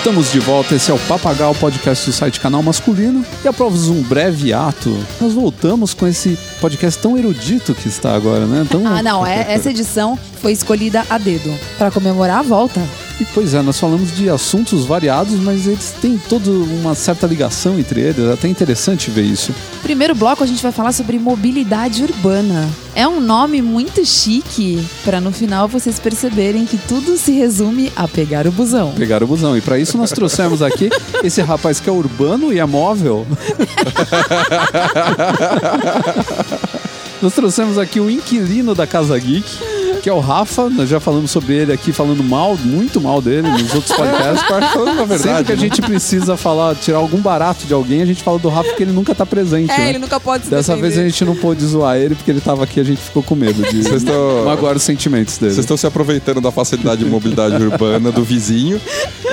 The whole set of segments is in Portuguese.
Estamos de volta, esse é o Papagal, podcast do site Canal Masculino. E após um breve ato, nós voltamos com esse podcast tão erudito que está agora, né? Tão... Ah, não, é, essa edição foi escolhida a dedo para comemorar a volta. E pois é, nós falamos de assuntos variados, mas eles têm toda uma certa ligação entre eles. É até interessante ver isso. Primeiro bloco a gente vai falar sobre mobilidade urbana. É um nome muito chique para no final vocês perceberem que tudo se resume a pegar o busão. Pegar o busão. E para isso nós trouxemos aqui esse rapaz que é urbano e é móvel. nós trouxemos aqui o inquilino da Casa Geek que é o Rafa. Nós já falamos sobre ele aqui, falando mal, muito mal dele nos outros podcasts. falando a verdade. Sempre que a gente precisa falar, tirar algum barato de alguém, a gente fala do Rafa porque ele nunca tá presente. É, né? ele nunca pode se Dessa defender. vez a gente não pôde zoar ele porque ele tava aqui a gente ficou com medo de estão- magoar os sentimentos dele. Vocês estão se aproveitando da facilidade de mobilidade urbana do vizinho,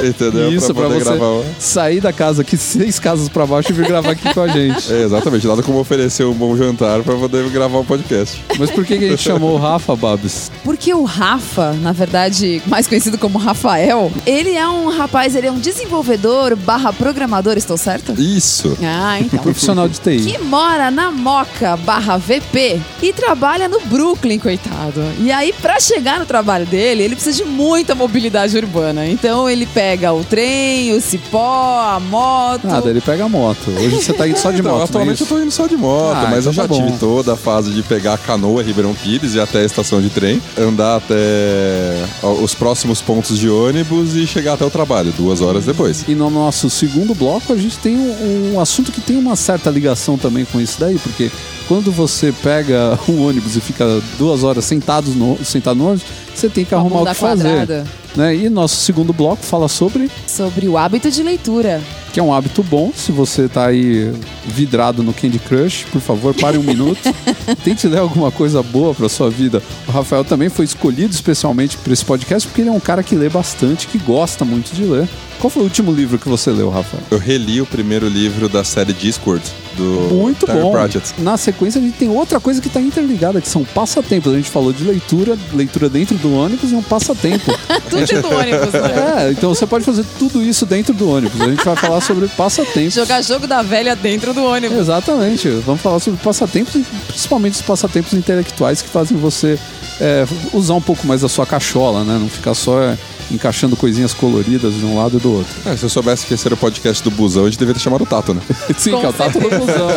entendeu? Isso, pra, poder você gravar. sair da casa aqui seis casas pra baixo e vir gravar aqui com a gente. É, exatamente, nada como oferecer um bom jantar pra poder gravar um podcast. Mas por que, que a gente chamou o Rafa, Babs? Porque o Rafa, na verdade, mais conhecido como Rafael, ele é um rapaz, ele é um desenvolvedor barra programador, estou certo? Isso. Ah, então. Profissional de TI. que mora na Moca barra VP e trabalha no Brooklyn, coitado. E aí, pra chegar no trabalho dele, ele precisa de muita mobilidade urbana. Então, ele pega o trem, o cipó, a moto. Nada, ele pega a moto. Hoje você tá indo só de Então, moto. atualmente não é eu tô indo só de moto, Ah, mas então eu já tá tive toda a fase de pegar a canoa Ribeirão Pires e até a estação de trem, andar até os próximos pontos de ônibus e chegar até o trabalho, duas horas depois. E no nosso segundo bloco, a gente tem um, um assunto que tem uma certa ligação também com isso daí, porque quando você pega um ônibus e fica duas horas sentados no, sentado no ônibus, você tem que arrumar o que fazer. quadrada. Né? E nosso segundo bloco fala sobre Sobre o hábito de leitura. Que é um hábito bom. Se você tá aí vidrado no Candy Crush, por favor, pare um minuto. Tente ler alguma coisa boa pra sua vida. O Rafael também foi escolhido especialmente para esse podcast porque ele é um cara que lê bastante, que gosta muito de ler. Qual foi o último livro que você leu, Rafael? Eu reli o primeiro livro da série Discord, do Muito Terry bom. Pratchett. Na sequência, a gente tem outra coisa que está interligada, que são passatempos. A gente falou de leitura, leitura dentro do ônibus e um passatempo. Tudo dentro do ônibus, né? é, então você pode fazer tudo isso dentro do ônibus. A gente vai falar sobre passatempos. Jogar jogo da velha dentro do ônibus. Exatamente. Vamos falar sobre passatempos e principalmente os passatempos intelectuais que fazem você é, usar um pouco mais da sua cachola, né? Não ficar só é, encaixando coisinhas coloridas de um lado e do outro. É, se eu soubesse que esse era o podcast do Busão, a gente deveria ter chamado o Tato, né? Sim, Com que é o tato do busão.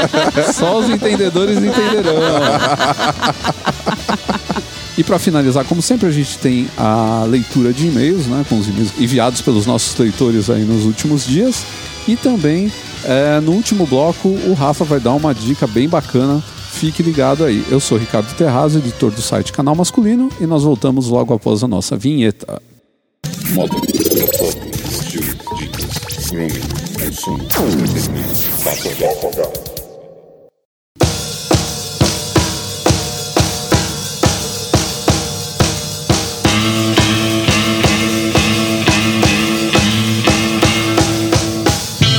Só os entendedores entenderão. E para finalizar, como sempre, a gente tem a leitura de e-mails, né, com os e-mails enviados pelos nossos leitores aí nos últimos dias. E também, é, no último bloco, o Rafa vai dar uma dica bem bacana. Fique ligado aí. Eu sou Ricardo Terrazzo, editor do site Canal Masculino, e nós voltamos logo após a nossa vinheta. Moda, foto, estilo, dicas, grooming, consumo, entretenimento. Papagal.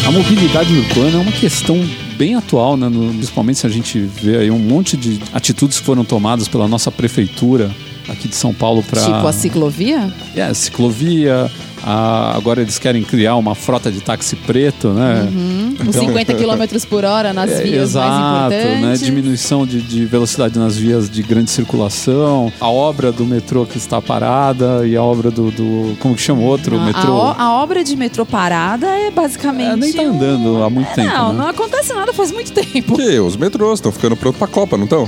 A mobilidade urbana é uma questão bem atual, né? principalmente se a gente vê aí um monte de atitudes que foram tomadas pela nossa prefeitura aqui de São Paulo para Tipo a ciclovia? é, ciclovia. a- agora eles querem criar uma frota de táxi preto, né? Os 50 km por hora nas É, vias exato, mais né? importantes. Diminuição de, de velocidade nas vias de grande circulação, a obra do metrô que está parada e a obra do, do como que chama o outro A- metrô? A, o- a obra de metrô parada é basicamente. É, nem tá andando há muito É, tempo, Não, né? não acontece nada faz muito tempo. Que os metrôs estão ficando prontos pra Copa, não estão?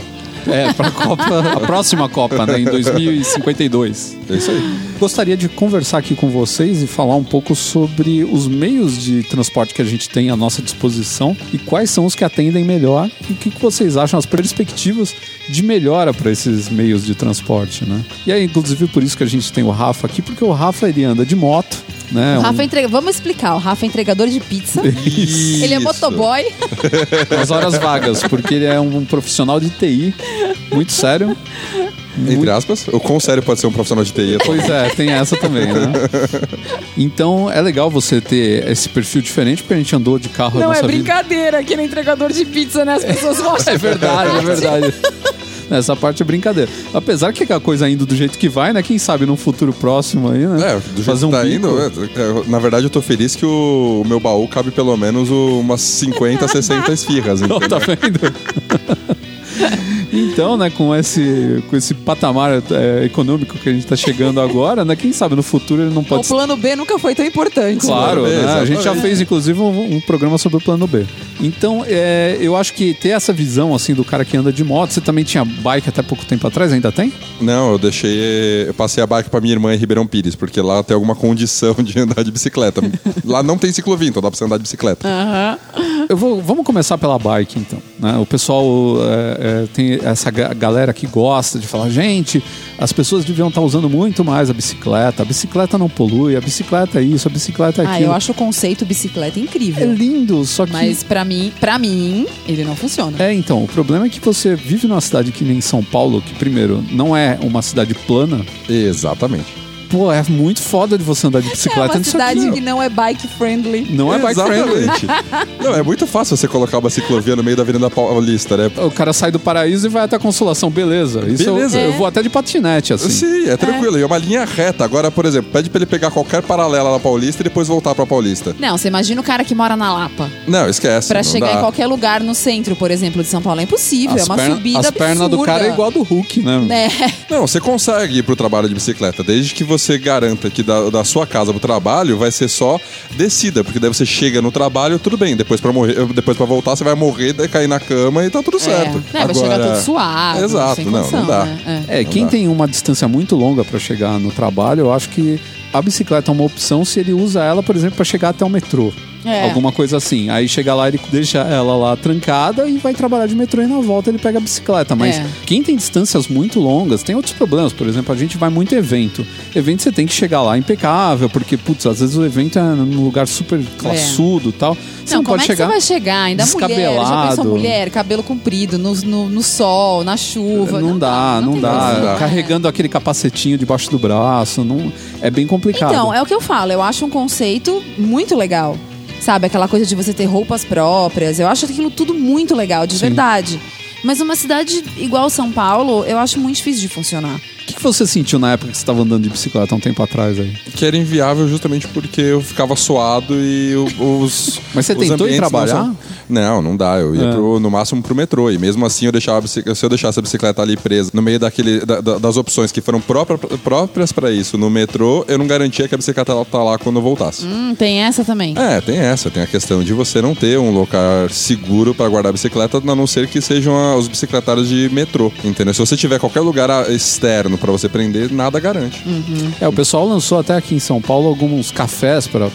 É, para a Copa, a próxima Copa, né, em 2052. É isso aí. Gostaria de conversar aqui com vocês e falar um pouco sobre os meios de transporte que a gente tem à nossa disposição e quais são os que atendem melhor e o que vocês acham as perspectivas de melhora para esses meios de transporte, né? E aí, inclusive, por isso que a gente tem o Rafa aqui, porque o Rafa ele anda de moto, né? O um- Rafa é entrega... Vamos explicar. O Rafa é entregador de pizza. Ele é Isso. motoboy. nas horas vagas, porque ele é um profissional de TI muito sério. Entre aspas, o quão sério pode ser um profissional de TI? Pois é, tem essa também, né? Então é legal você ter esse perfil diferente, porque a gente andou de carro Não, nossa é vida. brincadeira. Aquele entregador de pizza, né? As pessoas gostam. É verdade, é verdade. Essa parte é brincadeira. Apesar que a coisa indo do jeito que vai, né? Quem sabe num futuro próximo aí, né? É, do jeito que tá bico. indo, é, é, na verdade eu tô feliz que o, meu baú cabe pelo menos umas 50, 60 esfirras, Não, entendeu? tá vendo? Então, né, com esse, com esse patamar é, econômico que a gente tá chegando agora, né? Quem sabe no futuro ele não O pode ser. plano B nunca foi tão importante. Claro, né? a gente já fez inclusive um, um programa sobre o plano B. Então, é, eu acho que ter essa visão assim do cara que anda de moto, você também tinha bike até pouco tempo atrás, ainda tem? Não, eu deixei. Eu passei a bike pra minha irmã em Ribeirão Pires, porque lá tem alguma condição de andar de bicicleta. lá não tem ciclovia, então dá pra você andar de bicicleta. Eu vou, vamos começar pela bike, então. né? O pessoal é, é, tem essa ga- galera que gosta de falar, gente, as pessoas deviam estar usando muito mais a bicicleta. A bicicleta não polui, a bicicleta é isso, a bicicleta é Ah, aquilo. eu acho o conceito bicicleta É incrível. lindo, só que. Mas pra mim, pra mim, ele não funciona. É, então, o problema é que você vive numa cidade que nem São Paulo, que primeiro não é uma cidade plana. Exatamente. Pô, é muito foda de você andar de É bicicleta uma nisso cidade aqui. que não é bike friendly. Não é bike friendly. Não, é muito fácil você colocar uma ciclovia no meio da Avenida Paulista, né? O cara sai do paraíso e vai até a consolação, beleza. Isso eu- Beleza. Eu, vou até de patinete, assim. Sim, é tranquilo. E é uma linha reta. Agora, por exemplo, pede pra ele pegar qualquer paralela na Paulista e depois voltar pra Paulista. Não, você imagina o cara que mora na Lapa. Não, esquece. Pra não chegar dá. em qualquer lugar no centro, por exemplo, de São Paulo, é impossível. é uma perna- subida as pernas do cara é igual a do Hulk, né? É. Não, você consegue ir pro trabalho de bicicleta, desde que você garanta que da, da sua casa pro trabalho vai ser só descida, porque daí você chega no trabalho, tudo bem, depois pra morrer, depois para voltar você vai morrer, daí cair na cama e tá tudo certo. É, vai chegar tudo suave. Exato, sem não, condição, não dá. né? É. É, quem dá. tem uma distância muito longa pra chegar no trabalho, eu acho que a bicicleta é uma opção se ele usa ela, por exemplo, pra chegar até o metrô. É. Alguma coisa assim. Aí chega lá, ele deixa ela lá trancada e vai trabalhar de metrô e na volta ele pega a bicicleta. Mas É. quem tem distâncias muito longas tem outros problemas. Por exemplo, a gente vai muito evento. Evento você tem que chegar lá impecável, porque, putz, às vezes o evento é num lugar super classudo e tal. Você não, Não, como pode é que chegar. você vai chegar? Ainda mulher, já pensou mulher, cabelo comprido, no, no, no sol, na chuva. Não, dá, não, dá. condição. Não dá. Carregando aquele capacetinho debaixo do braço, não é bem complicado. Então, é o que eu falo, eu acho um conceito muito legal. Sabe, aquela coisa de você ter roupas próprias. Eu acho aquilo tudo muito legal, de Sim. verdade. Mas uma cidade igual São Paulo, eu acho muito difícil de funcionar. O que, que você sentiu na época que você estava andando de bicicleta há um tempo atrás aí? Que era inviável justamente porque eu ficava suado e os. Mas você os tentou ir não trabalhar? Não, não dá. Eu ia É. pro- no máximo pro metrô. E mesmo assim, eu deixava se eu deixasse a bicicleta ali presa no meio daquele, da- da- das opções que foram própria- próprias para isso no metrô, eu não garantia que a bicicleta tá lá quando eu voltasse. Hum, tem essa também. É, tem essa. Tem a questão de você não ter um lugar seguro para guardar a bicicleta, a não ser que sejam a- os bicicletários de metrô. Entendeu? Se você tiver qualquer lugar ah, externo para você prender, nada garante. É, o pessoal lançou até aqui em São Paulo alguns cafés para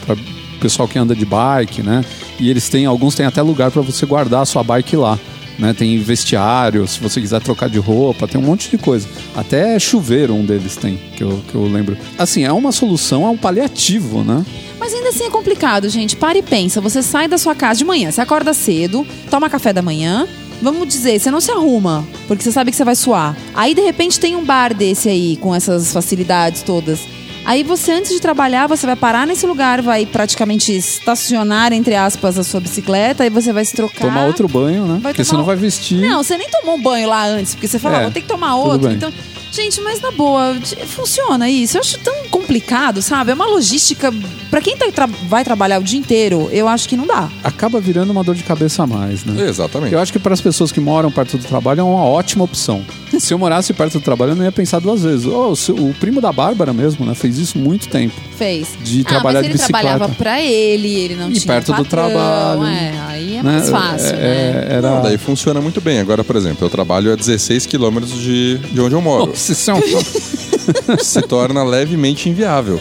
pessoal que anda de bike, né? E eles têm, alguns têm até lugar para você guardar a sua bike lá. Né, tem vestiário, se você quiser trocar de roupa, tem um monte de coisa. Até chuveiro um deles tem, que eu, que eu lembro. Assim, é uma solução, é um paliativo, né? Mas ainda assim é complicado, gente. Para e pensa. Você sai da sua casa de manhã, você acorda cedo, toma café da manhã. Vamos dizer, você não se arruma, porque você sabe que você vai suar. Aí, de repente, tem um bar desse aí, com essas facilidades todas. Aí você, antes de trabalhar, você vai parar nesse lugar, vai praticamente estacionar, entre aspas, a sua bicicleta, aí você vai se trocar. Tomar outro banho, né? Vai Porque você não vai vestir. Não, você nem tomou um banho lá antes, porque você fala, É, ah, vou ter que tomar outro. bem. Então, gente, mas na boa, funciona isso. Eu acho tão complicado, sabe? É uma logística. Pra quem tá- tra- vai trabalhar o dia inteiro, eu acho que não dá. Acaba virando uma dor de cabeça a mais, né? Exatamente. Eu acho que para as pessoas que moram perto do trabalho é uma ótima opção. Se eu morasse perto do trabalho, eu não ia pensar duas vezes. Oh, o seu- o primo da Bárbara mesmo, né? Fez isso muito tempo. Fez. De ah, trabalhar mas de ele bicicleta. trabalhava pra ele, ele não E tinha perto do patrão, trabalho. É, aí é né? mais fácil, É- né? é- era... Não, daí funciona muito bem. Agora, por exemplo, eu trabalho a 16 quilômetros de, de onde eu moro. Nossa, isso é um- Se torna levemente inviável.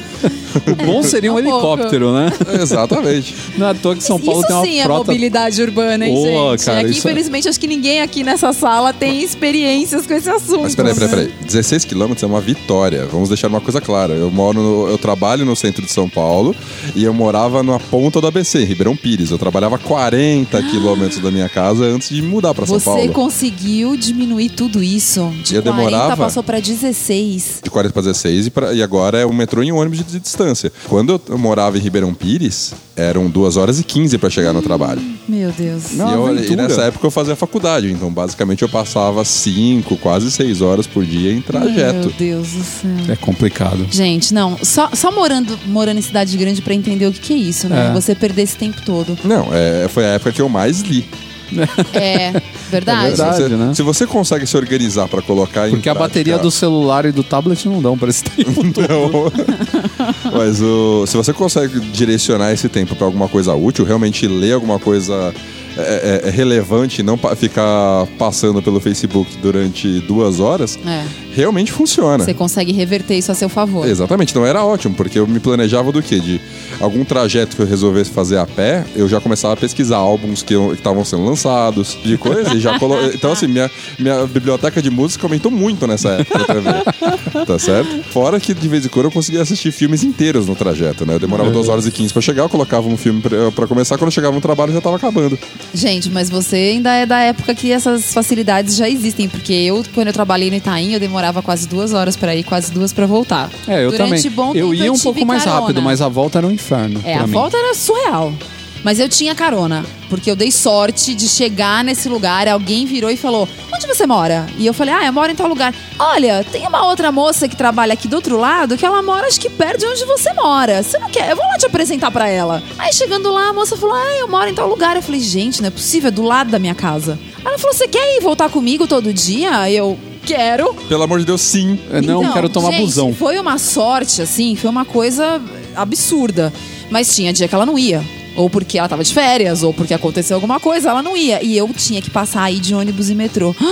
O bom seria um, um pouco. helicóptero, né? Exatamente. Não é à toa que São Paulo isso tem uma sim é frota. mobilidade urbana, hein, Boa, gente? cara, é que, isso é- infelizmente, acho que ninguém aqui nessa sala tem experiências com esse assunto. Mas peraí, peraí, né? peraí. 16 quilômetros é uma vitória. Vamos deixar uma coisa clara. Eu moro no- eu trabalho no centro de São Paulo e eu morava na ponta do ABC, em Ribeirão Pires. Eu trabalhava 40 quilômetros da minha casa antes de mudar para São Você Paulo. conseguiu diminuir tudo isso? De Eu 40 demorava- passou pra 16. De 40 para 16 e, pra- e agora é o metrô em ônibus de de distância. Quando eu morava em Ribeirão Pires, eram 2 horas e 15 para chegar no trabalho. Meu Deus. Não, e, eu- e nessa época eu fazia faculdade, então basicamente eu passava 5, quase 6 horas por dia em Meu trajeto. Deus do céu. É complicado. Gente, não, só, só morando, morando em cidade grande pra entender o que, que é isso, né? É. Você perder esse tempo todo. Não, é, foi a época que eu mais li. É, verdade. É verdade. se, você, né? se você consegue se organizar para colocar em Porque a bateria do celular e do tablet não dão pra esse tempo todo. Não. Mas o, se você consegue direcionar esse tempo para alguma coisa útil, realmente ler alguma coisa é, é- é relevante, e não pa- ficar passando pelo Facebook durante duas horas, É. realmente funciona. Você consegue reverter isso a seu favor. Exatamente, então era ótimo, porque eu me planejava do quê? De algum trajeto que eu resolvesse fazer a pé, eu já começava a pesquisar álbuns que estavam sendo lançados, de coisa, e já colo... Então, assim, minha, minha biblioteca de música aumentou muito nessa época TV. Tá certo? Fora que de vez em quando eu conseguia assistir filmes inteiros no trajeto, né? Eu demorava 2 horas e 15 pra chegar, eu colocava um filme pra, pra começar, quando eu chegava no trabalho já tava acabando. Gente, mas você ainda é da época que essas facilidades já existem, porque eu, quando eu trabalhei no Itaim, eu demorava quase duas horas pra ir, quase duas pra voltar. É, eu Durante também. bom eu ia um pouco mais carona. rápido, mas a volta era um inferno. É, pra a mim. volta era surreal. Mas eu tinha carona, porque eu dei sorte de chegar nesse lugar, alguém virou e falou: Onde você mora? E eu falei: Ah, eu moro em tal lugar. Olha, tem uma outra moça que trabalha aqui do outro lado que ela mora, acho que perto de onde você mora. Você não quer? Eu vou lá te apresentar pra ela. Aí chegando lá, a moça falou: Ah, eu moro em tal lugar. Eu falei: Gente, não é possível, é do lado da minha casa. Aí ela falou: Você quer ir voltar comigo todo dia? Eu quero. Pelo amor de Deus, sim. Eu não Então, quero tomar gente, busão. Foi uma sorte, assim, foi uma coisa absurda. Mas tinha dia que ela não ia. Ou porque ela tava de férias, ou porque aconteceu alguma coisa, ela não ia. E eu tinha que passar aí de ônibus e metrô.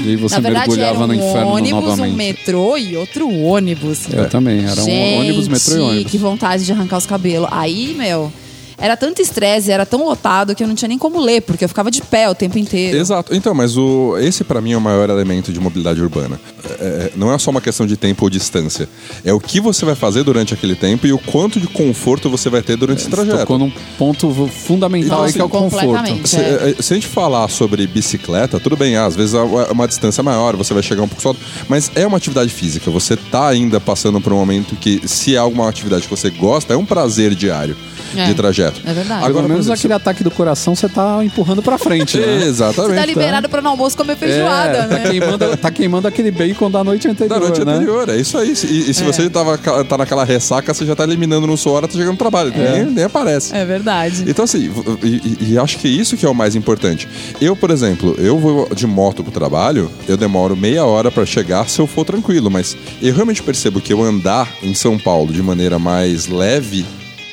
E aí você Na verdade, mergulhava era um no inferno ônibus, novamente. um metrô e outro ônibus. Eu também, era Gente, um ônibus, metrô e ônibus. que vontade de arrancar os cabelos. Aí, meu, era tanto estresse, era tão lotado que eu não tinha nem como ler, porque eu ficava de pé o tempo inteiro. Exato. Então, mas o, esse pra mim é o maior elemento de mobilidade urbana. É, não é só uma questão de tempo ou distância. É o que você vai fazer durante aquele tempo e o quanto de conforto você vai ter durante esse trajeto. Tocou num ponto fundamental aí que é o conforto. Se, É. eh, se a gente falar sobre bicicleta, tudo bem, ah, às vezes é uma distância maior, você vai chegar um pouco só. Mas é uma atividade física. Você tá ainda passando por um momento que, se é alguma atividade que você gosta, é um prazer diário É. de trajeto. É verdade. Pelo Agora, menos por exemplo, aquele ataque do coração você tá empurrando pra frente, né? Exatamente. Você tá liberado pra no almoço comer feijoada, É, né? tá, queimando, tá queimando aquele bacon da noite anterior, Da noite né? anterior, é isso aí. E, e se É. você tava, tá naquela ressaca, você já tá eliminando no suor, tá chegando no trabalho. Nem, nem aparece. É verdade. Então, assim, e, e- e acho que isso que é o mais importante. Eu, por exemplo, eu vou de moto pro trabalho, eu demoro meia hora pra chegar se eu for tranquilo, mas eu realmente percebo que eu andar em São Paulo de maneira mais leve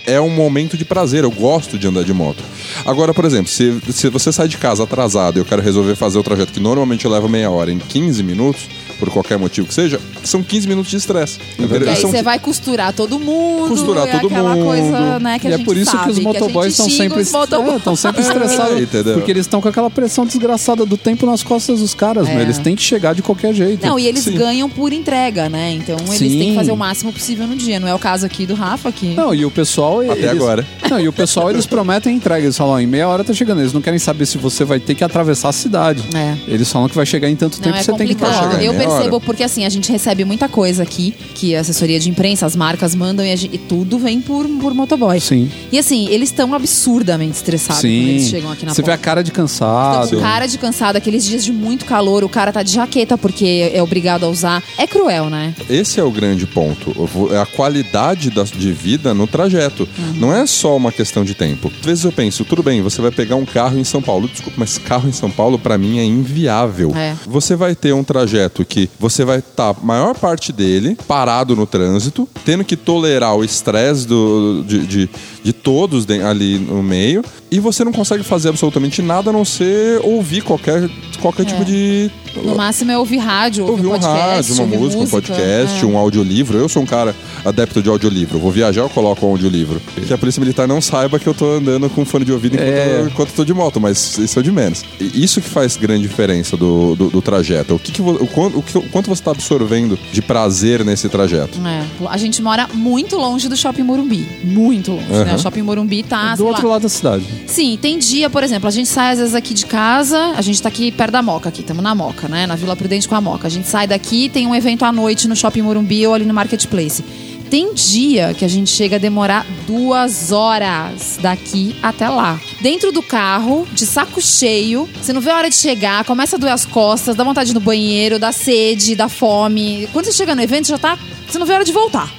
é um momento de prazer. Eu gosto de andar de moto. Agora, por exemplo, se, se você sai de casa atrasado e eu quero resolver fazer o trajeto que normalmente leva meia hora em 15 minutos, por qualquer motivo que seja, são 15 minutos de estresse. E aí São- você vai costurar todo mundo. Costurar é todo aquela mundo. coisa, né, que E a é gente por isso sabe, que os motoboys estão sempre, é, sempre estressados. entendeu? porque eles estão com aquela pressão desgraçada do tempo nas costas dos caras, É. meu. Eles têm que chegar de qualquer jeito. Não, e eles Sim. ganham por entrega, né? Então eles Sim. têm que fazer o máximo possível no dia. Não é o caso aqui do Rafa, que Não, e o pessoal. Até eles- agora. Não, e o pessoal eles prometem entrega. Eles falam, ó, em meia hora tá chegando. Eles não querem saber se você vai ter que atravessar a cidade. É. Eles falam que vai chegar em tanto Não, tempo é que você tem que complicado. chegar em Eu percebo porque assim, a gente recebe muita coisa aqui, que a assessoria de imprensa, as marcas mandam e, a gente- e tudo vem por, por motoboy. Sim. E assim, eles estão absurdamente estressados quando eles Sim. chegam aqui na Você vê a porta. cara de cansado. Então, cara de cansado, aqueles dias de muito calor, o cara tá de jaqueta porque é obrigado a usar. É cruel, né? Esse é o grande ponto. É a qualidade da- de vida no trajeto. Não é só uma questão de tempo. Às vezes eu penso, tudo bem, você vai pegar um carro em São Paulo. Desculpa, mas carro em São Paulo pra mim é inviável. É. Você vai ter um trajeto que você vai estar, maior parte dele, parado no trânsito, tendo que tolerar o estresse de, de, de todos ali no meio, e você não consegue fazer absolutamente nada a não ser ouvir qualquer, qualquer tipo de. No máximo é ouvir rádio, ouvir Ouvir um podcast, rádio, uma ouvir música, um podcast, é. um audiolivro. Eu sou um cara adepto de audiolivro. Eu vou viajar, eu coloco um audiolivro. Que a Polícia Militar não saiba que eu tô andando com fone de ouvido enquanto, É. eu, enquanto eu tô de moto, mas isso é o de menos. E Isso que faz grande diferença do, do, do trajeto. O, que que o, quanto, o, que- o quanto você está absorvendo de prazer nesse trajeto. É, a gente mora muito longe do Shopping Morumbi. Muito longe, né? Aham. O Shopping Morumbi tá, do outro lá. lado da cidade. Sim, tem dia, por exemplo, a gente sai às vezes aqui de casa, a gente tá aqui perto da Moca, aqui, estamos na Moca, né? Na Vila Prudente com a Moca. A gente sai daqui, tem um evento à noite no Shopping Morumbi ou ali no Marketplace. Tem dia que a gente chega a demorar duas horas daqui até lá. Dentro do carro, de saco cheio, você não vê a hora de chegar, começa a doer as costas, dá vontade no banheiro, dá sede, dá fome. Quando você chega no evento, já tá. Você não vê a hora de voltar.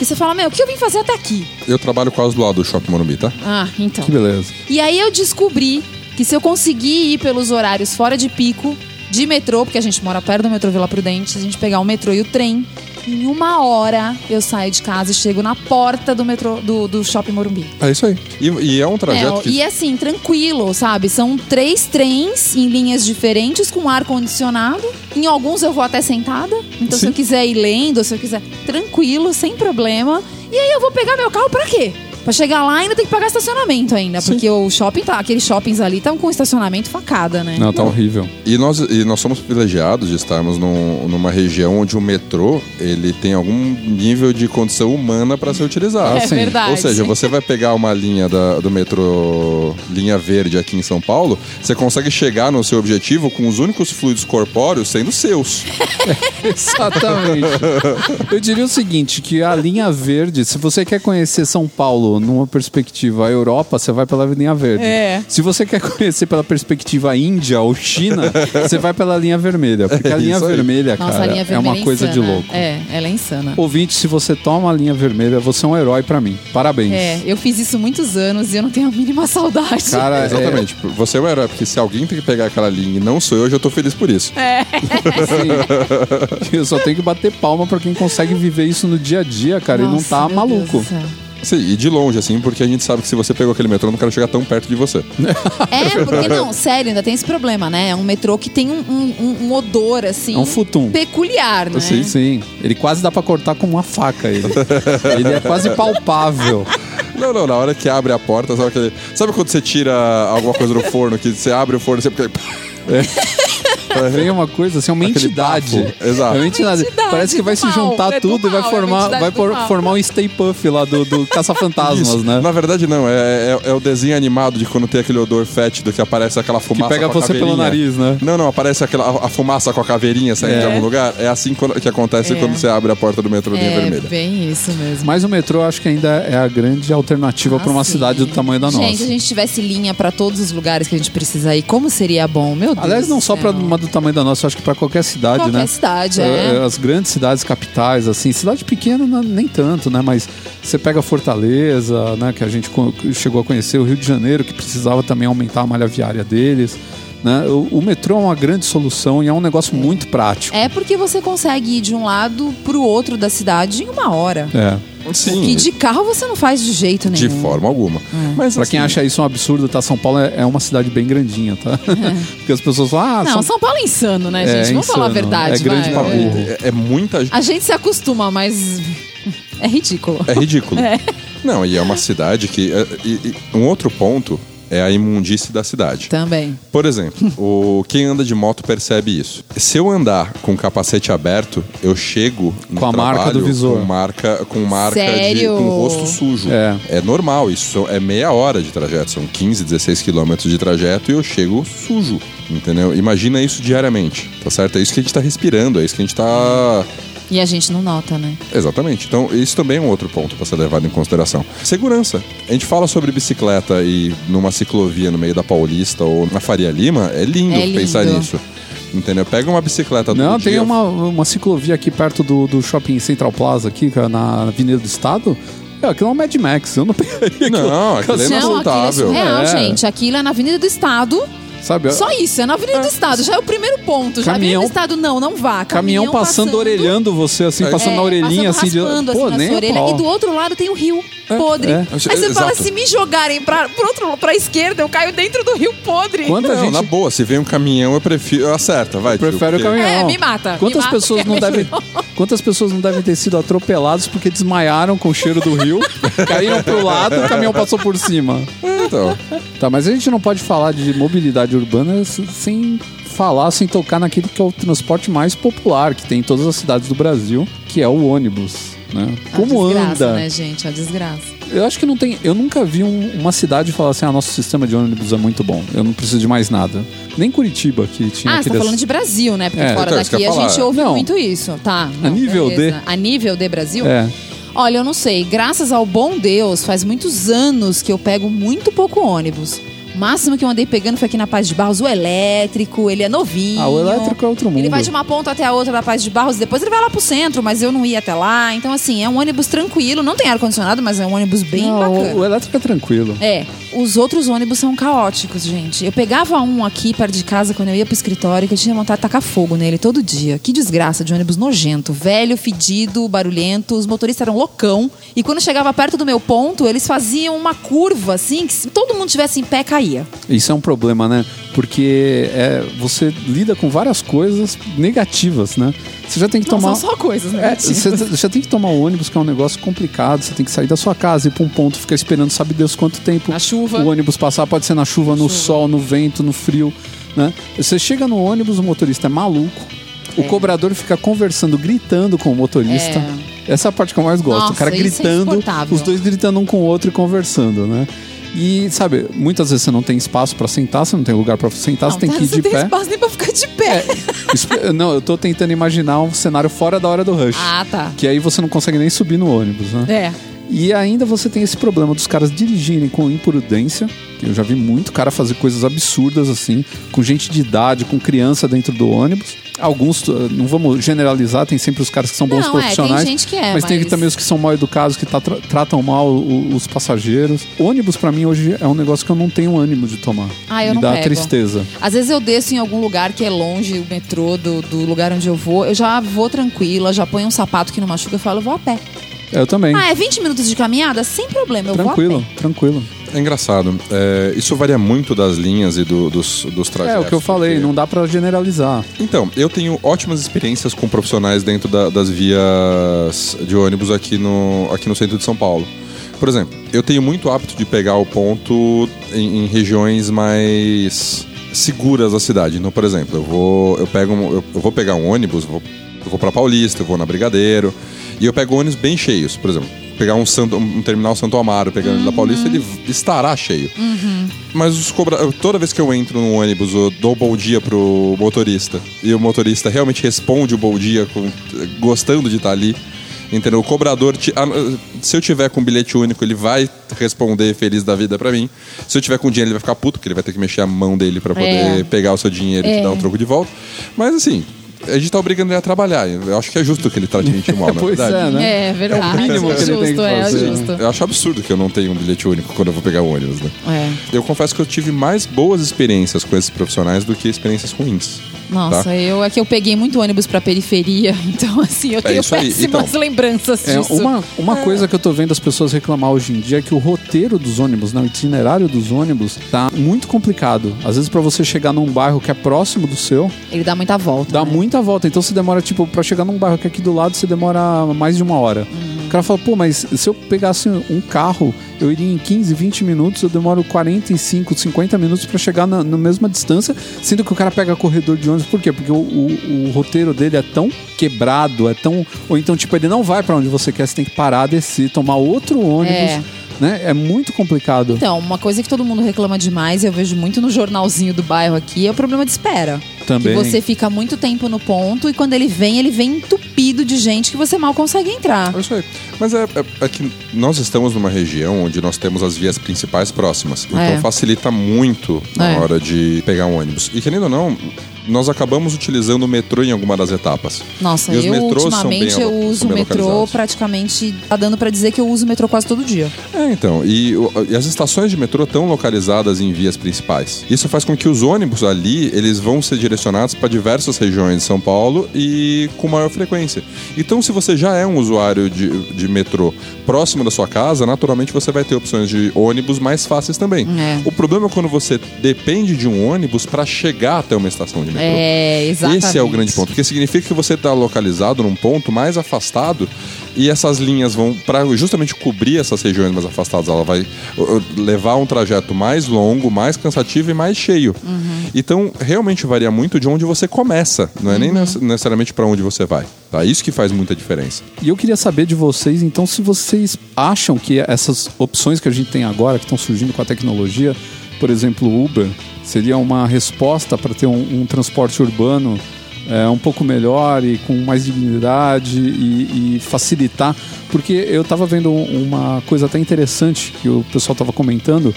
Porque você fala, meu, o que eu vim fazer até aqui? Eu trabalho quase do lado do Shopping Morumbi, tá? Ah, então. Que beleza. E aí eu descobri que se eu conseguir ir pelos horários fora de pico, de metrô, porque a gente mora perto do metrô Vila Prudente, se a gente pegar o metrô e o trem, em uma hora eu saio de casa e chego na porta do metrô do, do shopping Morumbi. É isso aí. E, e é um trajeto É, que. E assim, tranquilo, sabe? São três trens em linhas diferentes, com ar condicionado. Em alguns eu vou até sentada. Então, se Sim. eu quiser ir lendo, se eu quiser. Tranquilo, sem problema. E aí eu vou pegar meu carro pra quê? Pra chegar lá ainda tem que pagar estacionamento ainda. Porque o shopping tá. Aqueles shoppings ali estão com estacionamento facada, né? Não, tá horrível. E nós, e nós somos privilegiados de estarmos num- numa região onde o metrô ele tem algum nível de condição humana para ser utilizado. É sim. verdade. Ou seja, você vai pegar uma linha da- do metrô, linha verde aqui em São Paulo, você consegue chegar no seu objetivo com os únicos fluidos corpóreos sendo seus. Exatamente. Eu diria o seguinte, que a linha verde, se você quer conhecer São Paulo numa perspectiva Europa, você vai pela linha verde. É. Se você quer conhecer pela perspectiva Índia ou China, você vai pela linha vermelha. Porque a É linha vermelha, Nossa, cara, a linha é vermelha uma coisa de louco. É, ela é insana. Ouvinte, se você toma a linha vermelha, você é um herói pra mim. Parabéns. É, eu fiz isso muitos anos e eu não tenho a mínima saudade. Cara, é- Exatamente. Você é o herói, porque se alguém tem que pegar aquela linha e não sou eu, eu já tô feliz por isso. É. assim, eu só tenho que bater palma pra quem consegue viver isso no dia a dia, cara, e não Nossa, tá maluco. Deus. Sim, e de longe, assim, porque a gente sabe que se você pegou aquele metrô, eu não quero chegar tão perto de você. É, porque não, sério, ainda tem esse problema, né? É um metrô que tem um, um- um- odor, assim. É um futum. Peculiar, né? Sim, sim. Ele quase dá pra cortar com uma faca, ele. ele é quase palpável. Não, não, na hora que abre a porta, sabe, aquele... sabe quando você tira alguma coisa do forno, que você abre o forno e você. Vem uma coisa assim, uma Aquele entidade. bafo. Exato. É uma entidade. Entidade Parece que vai do se mal, juntar é do tudo e vai mal, é uma formar, entidade vai do por- mal. formar um Stay Puff lá do, do Caça-Fantasmas, né? Na verdade, não. É, é, é o desenho animado de quando tem aquele odor fétido que aparece aquela fumaça. pega com a você pelo caveirinha. nariz, né? Não, não, aparece aquela, a, a fumaça com a caveirinha saindo É. de algum lugar. É assim quando- que acontece É. quando você abre a porta do metrô linha É, vermelha. bem isso mesmo. Mas o metrô acho que ainda é a grande alternativa Ah, pra uma sim. cidade do tamanho da gente, nossa. se a gente tivesse linha pra todos os lugares que a gente precisa ir, como seria bom, meu Deus. Aliás, não do só pra céu. uma do tamanho da nossa, acho que pra qualquer cidade, Qualquer né? cidade, É, é. As grandes cidades capitais, assim, cidade pequena nem tanto, né? Mas você pega Fortaleza, né? Que a gente chegou a conhecer, o Rio de Janeiro, que precisava também aumentar a malha viária deles. Né? O, o metrô é uma grande solução e é um negócio muito prático. É porque você consegue ir de um lado pro outro da cidade em uma hora. É. Sim, Que de carro você não faz de jeito de nenhum. forma alguma. Mas Pra quem assim, acha isso um absurdo, tá? São Paulo é, é uma cidade bem grandinha, tá? Porque as pessoas falam, ah, Não, São São Paulo é insano, né, É, gente? Vamos falar a insano. verdade. É grande vai. pra burro. é, é muita A gente se acostuma, mas é ridículo. É ridículo. Não, e é uma cidade que. é- e- e um outro ponto é a imundície da cidade. Também. Por exemplo, o, quem anda de moto percebe isso. Se eu andar com o capacete aberto, eu chego no Com a marca do visor. Com marca, com marca de. Com o rosto sujo. É. normal, isso é meia hora de trajeto. São 15, 16 quilômetros de trajeto e eu chego sujo. Entendeu? Imagina isso diariamente, tá certo? É isso que a gente tá respirando, é isso que a gente tá. E a gente não nota, né? Exatamente. Então, isso também é um outro ponto para ser levado em consideração. Segurança. A gente fala sobre bicicleta e numa ciclovia no meio da Paulista ou na Faria Lima, é lindo, É lindo. pensar nisso. Entendeu? Pega uma bicicleta Não, dia. tem uma, uma ciclovia aqui perto do, do shopping Central Plaza, aqui, na Avenida do Estado. É, aquilo é um Mad Max. Eu não pegaria aquilo. Não, aquilo é Não, aquilo é inaceitável. surreal, É. gente. Aquilo é na Avenida do Estado. Sabe? Só isso, é na Avenida do Estado. Já é o primeiro ponto. Já Caminhão- Avenida do Estado, não, não vá. Caminhão, passando, orelhando você, assim, É, passando na orelhinha, passando assim, de. raspando, Pô, assim, nem orelha. pau. E do outro lado tem o rio podre. é. Aí você Exato. fala, se me jogarem pra, pro outro, pra esquerda, eu caio dentro do rio podre. Quanta Não, gente na boa, se vem um caminhão, eu prefiro. Eu acerta, vai. tio, prefere o caminhão? É, me mata, me Quantas mata, pessoas que não é devem, quantas pessoas não devem ter sido atropeladas porque desmaiaram com o cheiro do rio, caíram pro lado, o caminhão passou por cima. Então, Tá, mas a gente não pode falar de mobilidade urbana s- sem falar, sem tocar naquele que é o transporte mais popular que tem em todas as cidades do Brasil, que é o ônibus. Né? Como a desgraça, anda? né, gente? A desgraça. Eu acho que não tem. Eu nunca vi um- uma cidade falar assim: ah, nosso sistema de ônibus é muito bom. Eu não preciso de mais nada. Nem Curitiba, que tinha Ah, você tá falando de Brasil, né? Porque É, fora então, daqui a gente ouve Não. muito isso. Tá. A nível beleza. de- A nível de Brasil? É. Olha, eu não sei. Graças ao bom Deus, faz muitos anos que eu pego muito pouco ônibus. O máximo que eu andei pegando foi aqui na Paz de Barros, o elétrico, ele é novinho. Ah, o elétrico é outro mundo. Ele vai de uma ponta até a outra da Paz de Barros, depois ele vai lá pro centro, mas eu não ia até lá. Então, assim, é um ônibus tranquilo, não tem ar-condicionado, mas é um ônibus bem Não, bacana. o, o elétrico é tranquilo. É, os outros ônibus são caóticos, gente. Eu pegava um aqui perto de casa quando eu ia pro escritório que eu tinha vontade de tacar fogo nele todo dia. Que desgraça de ônibus nojento, velho, fedido, barulhento. Os motoristas eram loucão. E quando chegava perto do meu ponto, eles faziam uma curva assim que se todo mundo tivesse em pé caía. Isso é um problema, né? Porque é, você lida com várias coisas negativas, né? Você já tem que Não tomar. são só coisas É, negativas. você já tem que tomar o ônibus, que é um negócio complicado. Você tem que sair da sua casa, ir pra um ponto, ficar esperando, sabe Deus quanto tempo Na chuva. o ônibus passar. Pode ser na chuva, no sol, no vento, no frio, né? Você chega no ônibus, o motorista é maluco. O cobrador fica conversando, gritando com o motorista. Essa é a parte que eu mais gosto. Nossa, o cara é gritando, insuportável. os dois gritando um com o outro e conversando, né? E, sabe, muitas vezes você não tem espaço pra sentar, você não tem lugar pra sentar, Não, você tem tá- que ir de tem pé. espaço nem pra ficar de pé. Isso- não, eu tô tentando imaginar um cenário fora da hora do rush. Ah, tá. Que aí você não consegue nem subir no ônibus, né? É. E ainda você tem esse problema dos caras dirigirem com imprudência. que Eu já vi muito cara fazer coisas absurdas assim, com gente de idade, com criança dentro do ônibus. Alguns, eh, não vamos generalizar, tem sempre os caras que são bons Não, é, tem profissionais. gente que é, mas, tem mas- também os que são mal educados, que tá- tra- tratam mal o- os passageiros. Ônibus, pra mim, hoje é um negócio que eu não tenho ânimo de tomar. Ah, eu Me não dá pego. tristeza. Às vezes eu desço em algum lugar que é longe, o metrô do, do lugar onde eu vou, eu já vou tranquila, já ponho um sapato que não machuca, eu falo, eu vou a pé. Eu também. Ah, é 20 minutos de caminhada? Sem problema, eu tranquilo, vou a pé. tranquilo. É engraçado. É, isso varia muito das linhas e do- dos, dos trajetos. É o que eu falei, porque- não dá pra generalizar. Então, eu tenho ótimas experiências com profissionais dentro da- das vias de ônibus aqui no, aqui no centro de São Paulo. Por exemplo, eu tenho muito hábito de pegar o ponto em, em regiões mais seguras da cidade. Então, por exemplo, eu vou, eu pego, eu, eu vou pegar um ônibus, vou, eu vou para Paulista, eu vou na Brigadeiro, e eu pego ônibus bem cheios. Por exemplo, pegar um, Santo, um terminal Santo Amaro, pegando da Paulista, ele estará cheio. Mas os cobra... toda vez que eu entro no ônibus, eu dou bom dia pro motorista. E o motorista realmente responde o bom dia com... gostando de estar ali. Entendeu? O cobrador, se eu tiver com bilhete único, ele vai responder feliz da vida pra mim. Se eu tiver com dinheiro, ele vai ficar puto, porque ele vai ter que mexer a mão dele pra poder É. pegar o seu dinheiro e É. te dar um troco de volta. Mas assim, a gente tá obrigando ele a trabalhar. Eu acho que é justo que ele trate a gente mal, na Pois verdade. é, né? É verdade. É o mínimo que ele justo, tem que é fazer, né? justo. Eu acho absurdo que eu não tenha um bilhete único quando eu vou pegar o ônibus, né? É. Eu confesso que eu tive mais boas experiências com esses profissionais do que experiências ruins. Nossa, Tá? eu é que eu peguei muito ônibus pra periferia, então assim, eu tenho isso aí, péssimas então. lembranças É, disso. uma uma coisa que eu tô vendo as pessoas reclamar hoje em dia é que o roteiro dos ônibus, né, o itinerário dos ônibus, tá muito complicado. Às vezes, pra você chegar num bairro que é próximo do seu, Ele dá muita volta. dá né? muita volta. Então, você demora, tipo, pra chegar num bairro que é aqui do lado, você demora mais de uma hora. Uhum. Cara fala, pô, mas se eu pegasse um carro, eu iria em 15, 20 minutos, eu demoro 45, 50 minutos pra chegar na, na mesma distância, sendo que o cara pega corredor de ônibus. Por quê? Porque o, o- o roteiro dele é tão quebrado, é tão. Ou então, tipo, ele não vai pra onde você quer, você tem que parar, descer, tomar outro ônibus. É. Né? É muito complicado. Então, uma coisa que todo mundo reclama demais, eu vejo muito no jornalzinho do bairro aqui, é o problema de espera. Também. Que você fica muito tempo no ponto e quando ele vem, ele vem entupido de gente que você mal consegue entrar. É isso aí. Mas é, é- é que nós estamos numa região onde nós temos as vias principais próximas. Então É. facilita muito na É. hora de pegar um ônibus. E querendo ou não, nós acabamos utilizando o metrô em alguma das etapas. Nossa, E os eu ultimamente bem eu uso o metrô praticamente. Tá dando pra dizer que eu uso o metrô quase todo dia. É, então. E, e as estações de metrô estão localizadas em vias principais. Isso faz com que os ônibus ali, eles vão ser direcionados para diversas regiões de São Paulo e com maior frequência. Então, se você já é um usuário de, de metrô próximo da sua casa, naturalmente você vai ter opções de ônibus mais fáceis também. É. O problema é quando você depende de um ônibus para chegar até uma estação de metrô. É, exatamente. Esse é o grande ponto, porque significa que você está localizado num ponto mais afastado e essas linhas vão para justamente cobrir essas regiões mais afastadas. Ela vai levar um trajeto mais longo, mais cansativo e mais cheio. Então, realmente varia muito de onde você começa, não é nem nece- necessariamente para onde você vai. Tá? Isso que faz muita diferença. E eu queria saber de vocês, então, se vocês acham que essas opções que a gente tem agora, que estão surgindo com a tecnologia, por exemplo, o Uber, seria uma resposta para ter um, um transporte urbano é, um pouco melhor e com mais dignidade e, e facilitar. Porque eu tava vendo uma coisa até interessante que o pessoal tava comentando,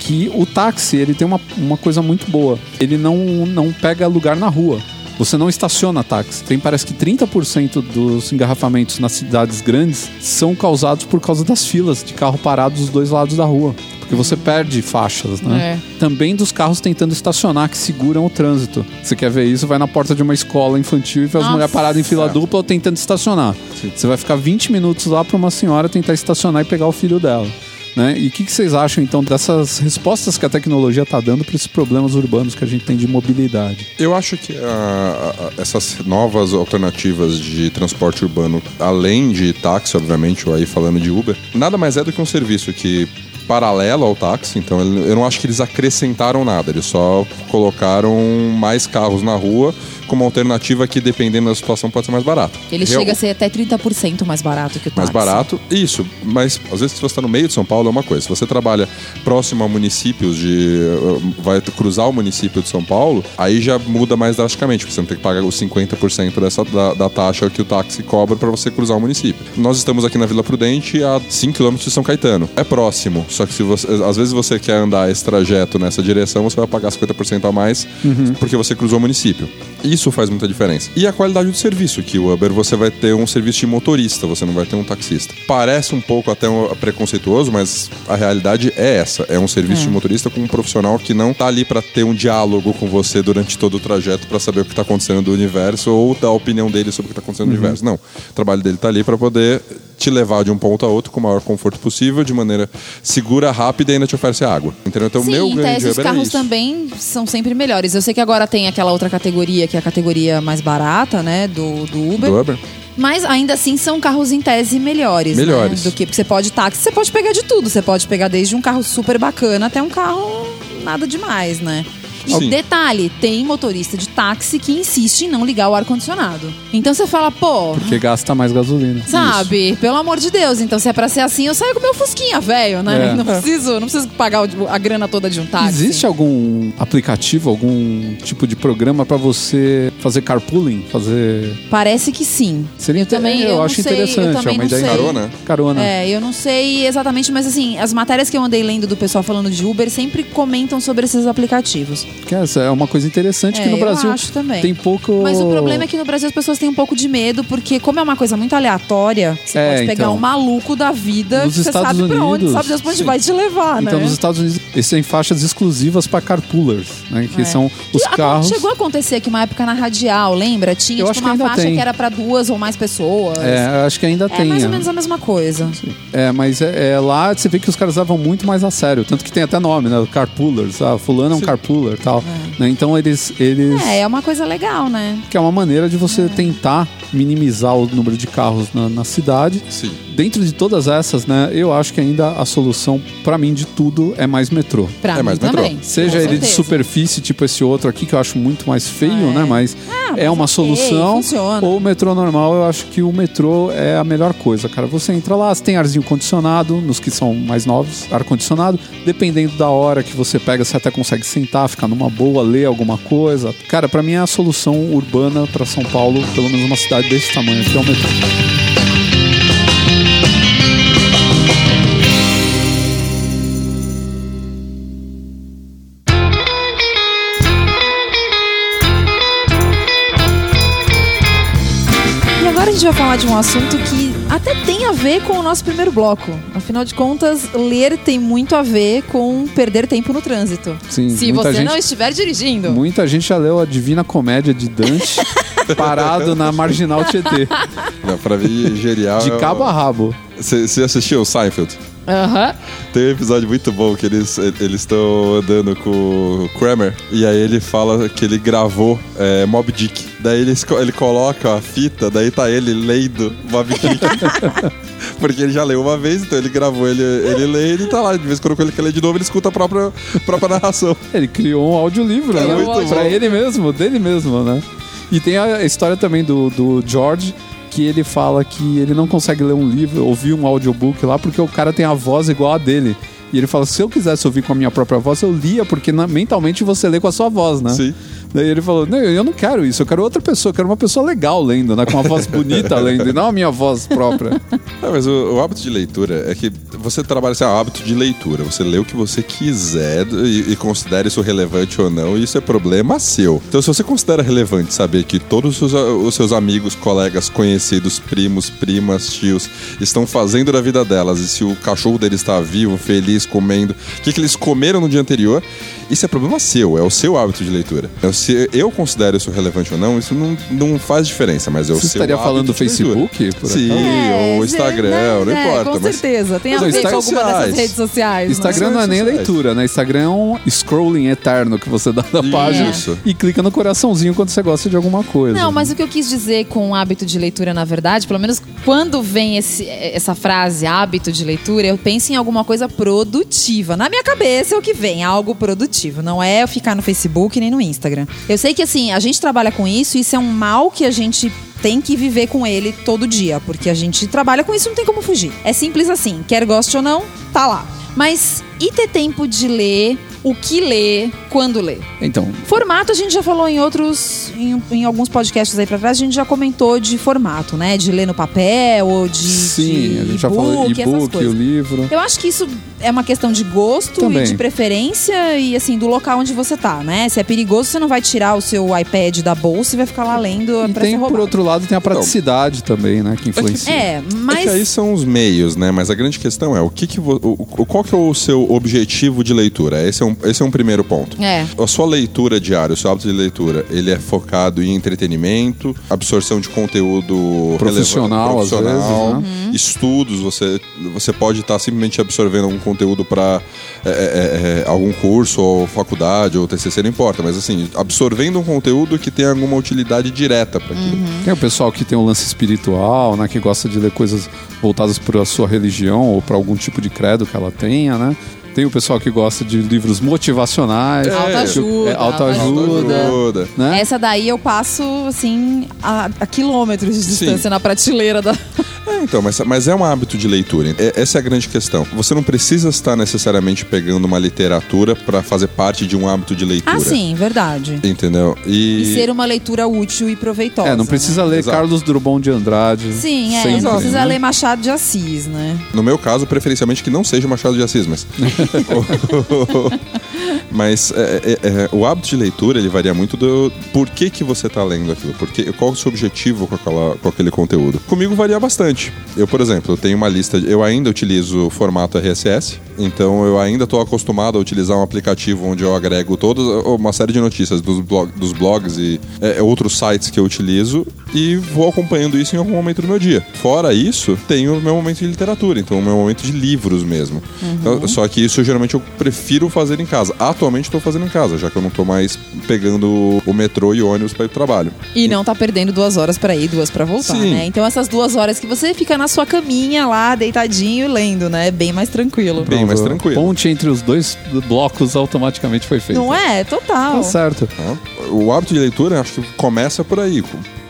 que o táxi ele tem uma, uma coisa muito boa. Ele não, não pega lugar na rua. Você não estaciona táxi. Tem parece que 30% dos engarrafamentos nas cidades grandes são causados por causa das filas de carro parado dos dois lados da rua. Porque você perde faixas, né? Também dos carros tentando estacionar, que seguram o trânsito. Você quer ver isso? Vai na porta de uma escola infantil e vê as Nossa. mulheres paradas em fila dupla ou tentando estacionar. Você vai ficar 20 minutos lá para uma senhora tentar estacionar e pegar o filho dela. Né? E o que, que vocês acham então dessas respostas que a tecnologia está dando para esses problemas urbanos que a gente tem de mobilidade? Eu acho que ah, ah, essas novas alternativas de transporte urbano, além de táxi, obviamente, ou aí falando de Uber, nada mais é do que um serviço que paralelo ao táxi, então eu não acho que eles acrescentaram nada, eles só colocaram mais carros na rua como alternativa que, dependendo da situação, pode ser mais barato. Ele Real- chega a ser até 30% mais barato que o mais táxi. barato, isso. Mas às vezes se você está no meio de São Paulo é uma coisa. Se você trabalha próximo a municípios de. uh, vai cruzar o município de São Paulo, aí já muda mais drasticamente, porque você não tem que pagar os 50% dessa, da, da taxa que o táxi cobra para você cruzar o município. Nós estamos aqui na Vila Prudente a 5 km de São Caetano. É próximo. Só que se você. Às vezes você quer andar esse trajeto nessa direção, você vai pagar 50% a mais porque você cruzou o município. Isso faz muita diferença. E a qualidade do serviço, que o Uber você vai ter um serviço de motorista, você não vai ter um taxista. Parece um pouco até um preconceituoso, mas a realidade é essa. É um serviço de motorista com um profissional que não tá ali para ter um diálogo com você durante todo o trajeto para saber o que tá acontecendo do universo ou dar a opinião dele sobre o que tá acontecendo no universo. Não. O trabalho dele tá ali para poder te levar de um ponto a outro com o maior conforto possível, de maneira segura, rápida e ainda te oferece água. Entendeu? Então, Sim, meu então grande esses carros também são sempre melhores. Eu sei que agora tem aquela outra categoria, que é a categoria mais barata, né, do, do Uber. Do Uber. Mas ainda assim são carros em tese melhores. né, Melhores. do que porque você pode táxi, você pode pegar de tudo. Você pode pegar desde um carro super bacana até um carro nada demais, né? Sim. Detalhe, tem motorista de táxi que insiste em não ligar o ar-condicionado. Então você fala, pô, Porque gasta mais gasolina. Sabe? Pelo amor de Deus. Então, se é pra ser assim, eu saio com meu Fusquinha, velho, né? É. Não preciso, não preciso pagar a grana toda de um táxi. Existe algum aplicativo, algum tipo de programa para você fazer carpooling? Fazer. Parece que sim. Seria Eu também- eu, eu acho sei, eu interessante. também é uma ideia. sei. Carona? Carona. É, eu não sei exatamente, mas assim, as matérias que eu andei lendo do pessoal falando de Uber sempre comentam sobre esses aplicativos. Que essa é uma coisa interessante que É, no eu Brasil acho também. tem pouco. Mas o problema é que no Brasil as pessoas têm um pouco de medo, porque como é uma coisa muito aleatória, você É, pode pegar então. um maluco da vida Nos que você Estados sabe pra onde, Unidos, sabe Deus pra onde sim. vai te levar, Então, né? nos Estados Unidos, eles têm faixas exclusivas para carpoolers, né? Que É. são os Que carros. Chegou a acontecer que uma época na radial, lembra? Tinha Eu tipo, acho que uma ainda faixa tem. que era pra duas ou mais pessoas. É, acho que ainda É tem. mais ou é. menos a mesma coisa. É, mas é, é, lá você vê que os caras levam muito mais a sério. Tanto que tem até nome, né? Carpoolers. Ah, fulano é um carpooler tal. Né? Então eles. eles É, é uma coisa legal, né? Que é uma maneira de você tentar minimizar o número de carros na, na cidade. Sim. Dentro de todas essas, né? Eu acho que ainda a solução, pra mim, de tudo é mais metrô. Pra É mim mais metrô. também. Seja com ele de superfície, tipo esse outro aqui, que eu acho muito mais feio, é. né? Mas Ah, é mas uma solução. funciona. Ou o metrô normal, eu acho que o metrô é a melhor coisa, cara. Você entra lá, você tem arzinho condicionado, nos que são mais novos, ar-condicionado. Dependendo da hora que você pega, você até consegue sentar, ficar numa boa, ler alguma coisa. Cara, pra mim é a solução urbana pra São Paulo, pelo menos uma cidade desse tamanho, que é o metrô. A gente vai falar de um assunto que até tem a ver com o nosso primeiro bloco. Afinal de contas, ler tem muito a ver com perder tempo no trânsito. Sim, Se você gente- não estiver dirigindo. Muita gente já leu a Divina Comédia de Dante parado na Marginal Tietê, Não, pra mim, genial. de cabo a rabo. Você assistiu o Seinfeld? Aham. Tem um episódio muito bom que eles eles estão andando com o Kramer e aí ele fala que ele gravou é, Mob Dick. Daí ele, ele coloca a fita, daí tá ele lendo Mob Dick. Porque ele já leu uma vez, então ele gravou ele, ele lendo e tá lá. De vez em quando ele quer ler de novo, ele escuta a própria, própria narração. Ele criou um audiolivro, É né? muito pra bom. ele mesmo, dele mesmo, né? E tem a história também do, do George, que ele fala que ele não consegue ler um livro, ouvir um audiobook lá, porque o cara tem a voz igual a dele. E ele fala: se eu quisesse ouvir com a minha própria voz, eu lia, porque na- mentalmente você lê com a sua voz, né? Sim. Daí ele falou: não, eu não quero isso, eu quero outra pessoa, eu quero uma pessoa legal lendo, né? Com uma voz bonita lendo, e não a minha voz própria. É, mas o, o hábito de leitura é que você trabalha assim, ah, hábito de leitura. Você lê o que você quiser e, e considera isso relevante ou não, e isso é problema seu. Então, se você considera relevante saber que todos os, os seus amigos, colegas, conhecidos, primos, primas, tios estão fazendo da vida delas e se o cachorro deles está vivo, feliz, comendo, o que, que eles comeram no dia anterior, isso é problema seu, é o seu hábito de leitura. Então, se eu considero isso relevante ou não, isso não, não faz diferença, mas é o Você seu estaria falando do. Facebook? Sim, É, ou Instagram, né, não é, importa. Com mas certeza. Tem a ver com Instagram- alguma dessas redes sociais. Instagram não é nem leitura, né? Instagram é um scrolling eterno que você dá na página Isso. e clica no coraçãozinho quando você gosta de alguma coisa. Não, mas o que eu quis dizer com o hábito de leitura, na verdade, pelo menos quando vem esse- essa frase hábito de leitura, eu penso em alguma coisa produtiva. Na minha cabeça é o que vem, algo produtivo. Não é ficar no Facebook nem no Instagram. Eu sei que assim, a gente trabalha com isso, isso é um mal que a gente tem que viver com ele todo dia, porque a gente trabalha com isso, não tem como fugir. É simples assim, quer goste ou não, tá lá. Mas e ter tempo de ler, o que ler, quando ler? Então, Formato a gente já falou em outros, em, em alguns podcasts aí pra trás, a gente já comentou de formato, né? De ler no papel ou de. sim, de a gente já falou e-book, o livro. Eu acho que isso é uma questão de gosto Também. e de preferência e assim, do local onde você tá, né? Se é perigoso, você não vai tirar o seu iPad da bolsa e vai ficar lá lendo E pra tem, ser por outro lado, tem a praticidade também, né? Que influencia. É, É que mas. aí são os meios, né? Mas a grande questão é o que que vo- o, o- qual que é o seu objetivo de leitura? Esse é um, esse é um primeiro ponto. É. A sua leitura diária, o seu hábito de leitura, ele é focado em entretenimento, absorção de conteúdo Profissional, releva- às vezes, né? Uhum. estudos. Você, você pode estar simplesmente absorvendo algum conteúdo para algum curso ou faculdade ou TCC, não importa. Mas assim, absorvendo um conteúdo que tem alguma utilidade direta para aquilo. Uhum. Tem o pessoal que tem um lance espiritual, né? Que gosta de ler coisas voltadas para a sua religião ou para algum tipo de credo que ela tenha, né? Tem o pessoal que gosta de livros motivacionais. Autoajuda, É, autoajuda. Ajuda. Né? Essa daí eu passo, assim, a, a quilômetros de Sim. distância na prateleira da. É, então, mas, mas é um hábito de leitura. É- essa é a grande questão. Você não precisa estar necessariamente pegando uma literatura para fazer parte de um hábito de leitura. Ah, sim, verdade. Entendeu? E, E ser uma leitura útil e proveitosa. É, não precisa né? ler Exato. Carlos Drummond de Andrade. Sim, é, sempre, não precisa né? ler Machado de Assis, né? no meu caso, preferencialmente que não seja Machado de Assis, mas. mas é, é, é, o hábito de leitura ele varia muito do por que, que você está lendo aquilo, porque, qual o seu objetivo com, aquela, com aquele conteúdo. Comigo varia bastante. Eu, por exemplo, eu tenho uma lista, eu ainda utilizo o formato RSS, então eu ainda estou acostumado a utilizar um aplicativo onde eu agrego toda uma série de notícias dos, blog, dos blogs e é, outros sites que eu utilizo e vou acompanhando isso em algum momento do meu dia. Fora isso, tenho o meu momento de literatura, então o meu momento de livros mesmo. Então, só que isso geralmente eu prefiro fazer em casa. Atualmente estou fazendo em casa, já que eu não estou mais pegando o metrô e ônibus para ir pro trabalho. E não tá perdendo duas horas pra ir, duas pra voltar, Sim. né? Então essas duas horas que você fica na sua caminha lá, deitadinho e lendo, né? É bem mais tranquilo. Bem mais A tranquilo. ponte entre os dois blocos automaticamente foi feita. Não é? Total. Tá certo. Tá? O hábito de leitura, acho que começa por aí.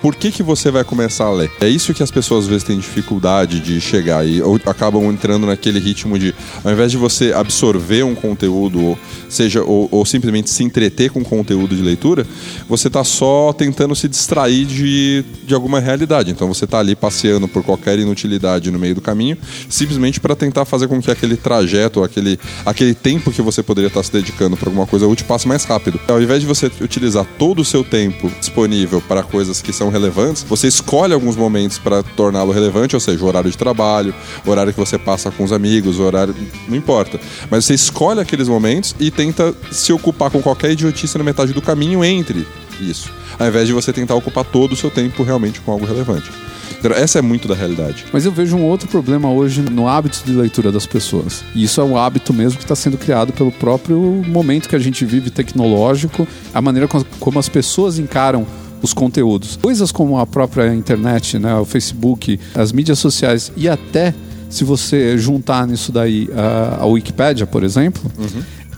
Por que, que você vai começar a ler? É isso que as pessoas às vezes têm dificuldade de chegar e ou acabam entrando naquele ritmo de, ao invés de você absorver um conteúdo, ou seja, ou, ou simplesmente se entreter com conteúdo de leitura, você tá só tentando se distrair de, de alguma realidade. Então você tá ali passeando por qualquer inutilidade no meio do caminho, simplesmente para tentar fazer com que aquele trajeto, aquele, aquele tempo que você poderia estar se dedicando para alguma coisa útil passe mais rápido. Ao invés de você utilizar todo o seu tempo disponível para coisas que são relevantes, você escolhe alguns momentos para torná-lo relevante, ou seja, o horário de trabalho, o horário que você passa com os amigos, o horário. não importa. Mas você escolhe aqueles momentos e tenta se ocupar com qualquer idiotice na metade do caminho entre isso. Ao invés de você tentar ocupar todo o seu tempo realmente com algo relevante. Então, essa é muito da realidade. Mas eu vejo um outro problema hoje no hábito de leitura das pessoas. E isso é um hábito mesmo que está sendo criado pelo próprio momento que a gente vive tecnológico, a maneira com- como as pessoas encaram os conteúdos. Coisas como a própria internet, né, o Facebook, as mídias sociais e até se você juntar nisso daí a, a Wikipédia, por exemplo,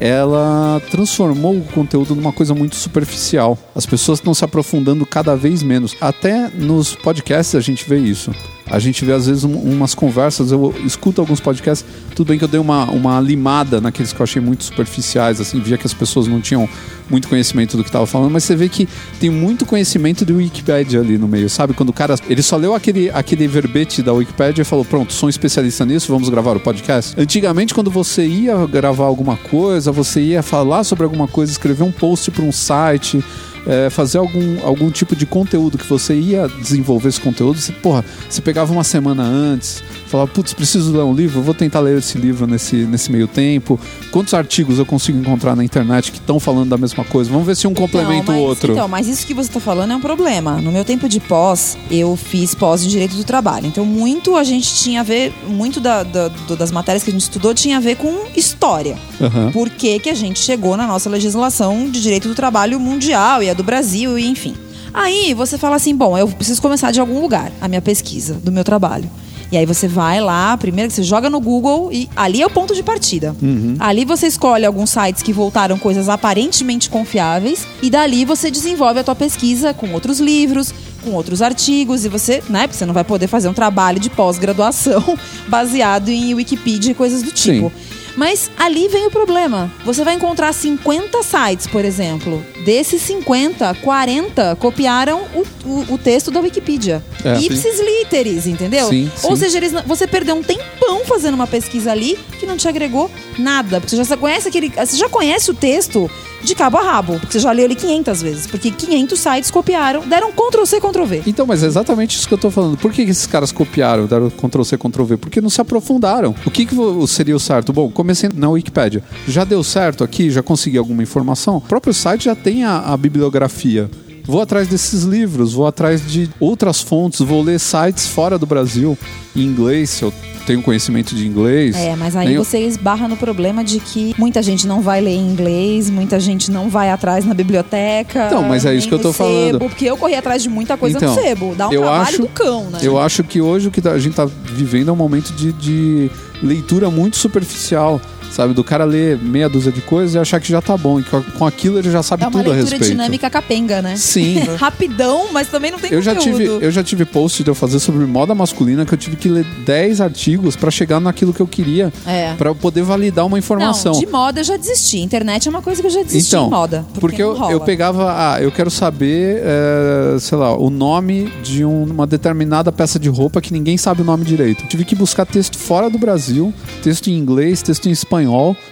ela transformou o conteúdo numa coisa muito superficial. As pessoas estão se aprofundando cada vez menos. Até nos podcasts a gente vê isso. A gente vê às vezes um- umas conversas, eu escuto alguns podcasts, tudo bem que eu dei uma, uma limada naqueles que eu achei muito superficiais, assim, via que as pessoas não tinham muito conhecimento do que estava falando, mas você vê que tem muito conhecimento de Wikipedia ali no meio, sabe? Quando o cara, ele só leu aquele, aquele verbete da Wikipedia e falou, pronto, sou um especialista nisso, vamos gravar o podcast. Antigamente, quando você ia gravar alguma coisa, você ia falar sobre alguma coisa, escrever um post para um site, é, fazer algum, algum tipo de conteúdo que você ia desenvolver esse conteúdo, você, porra, você pegava uma semana antes, falava, putz, preciso ler um livro, vou tentar ler esse livro nesse, nesse meio tempo. Quantos artigos eu consigo encontrar na internet que estão falando da mesma coisa? Vamos ver se um complementa o outro. Então, mas isso que você está falando é um problema. No meu tempo de pós, eu fiz pós em Direito do Trabalho. Então, muito a gente tinha a ver, muito da- da- das matérias que a gente estudou tinha a ver com história. Aham. Por que, que a gente chegou na nossa legislação de direito do trabalho mundial e a do Brasil, e enfim. Aí você fala assim: bom, eu preciso começar de algum lugar a minha pesquisa do meu trabalho. E aí você vai lá, primeiro que você joga no Google e ali é o ponto de partida. Ali você escolhe alguns sites que voltaram coisas aparentemente confiáveis e dali você desenvolve a tua pesquisa com outros livros, com outros artigos e você, né, porque você não vai poder fazer um trabalho de pós-graduação baseado em Wikipedia e coisas do Sim. Mas ali vem o problema. Você vai encontrar 50 sites, por exemplo. Desses 50, 40 copiaram o, o, o texto da Wikipedia. É. Ipsis literis, entendeu? Sim, Ou sim. seja, eles você perdeu um tempão fazendo uma pesquisa ali que não te agregou nada. Porque você já conhece aquele. Você já conhece o texto de cabo a rabo. Porque você já leu ele 500 vezes. Porque 500 sites copiaram, deram Ctrl C, Ctrl V. Então, mas é exatamente isso que eu tô falando. Por que esses caras copiaram, deram Ctrl C, Ctrl V? Porque não se aprofundaram. O que, que seria o certo? Bom, comecei na Wikipédia. Já deu certo aqui? Já consegui alguma informação? O próprio site já tem a, a bibliografia. Vou atrás desses livros, vou atrás de outras fontes, vou ler sites fora do Brasil, em inglês, se eu tenho conhecimento de inglês. É, mas aí eu- você esbarra no problema de que muita gente não vai ler em inglês, muita gente não vai atrás na biblioteca. Então, mas é isso que eu tô no falando. Sebo, porque eu corri atrás de muita coisa Então, no sebo. Dá um eu trabalho acho- do cão, né? Eu acho que hoje o que tá- a gente tá vivendo é um momento de, de leitura muito superficial. Sabe, do cara ler meia dúzia de coisas e achar que já tá bom. E que com aquilo ele já sabe É uma tudo a respeito. dinâmica capenga, né? Sim. Rapidão, mas também não tem Eu já, tive, eu já tive post de eu fazer sobre moda masculina que eu tive que ler 10 artigos pra chegar naquilo que eu queria. É. Pra eu poder validar uma informação. Não, de moda eu já desisti. Internet é uma coisa que eu já desisti Então, em moda. porque, não eu, eu pegava, ah, eu quero saber, é, sei lá, o nome de um- uma determinada peça de roupa que ninguém sabe o nome direito. Tive que buscar texto fora do Brasil, texto em inglês, texto em espanhol,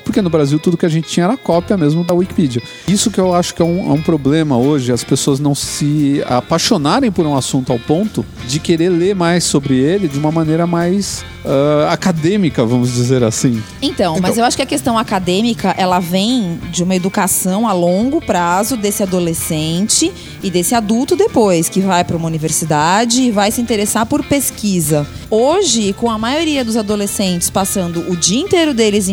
porque no Brasil tudo que a gente tinha era cópia mesmo da Wikipedia. Isso que eu acho que é um, é um problema hoje, as pessoas não se apaixonarem por um assunto ao ponto de querer ler mais sobre ele de uma maneira mais ah, acadêmica, vamos dizer assim. Então, mas eu acho que a questão acadêmica, ela vem de uma educação a longo prazo desse adolescente e desse adulto depois, que vai para uma universidade e vai se interessar por pesquisa. Hoje, com a maioria dos adolescentes passando o dia inteiro deles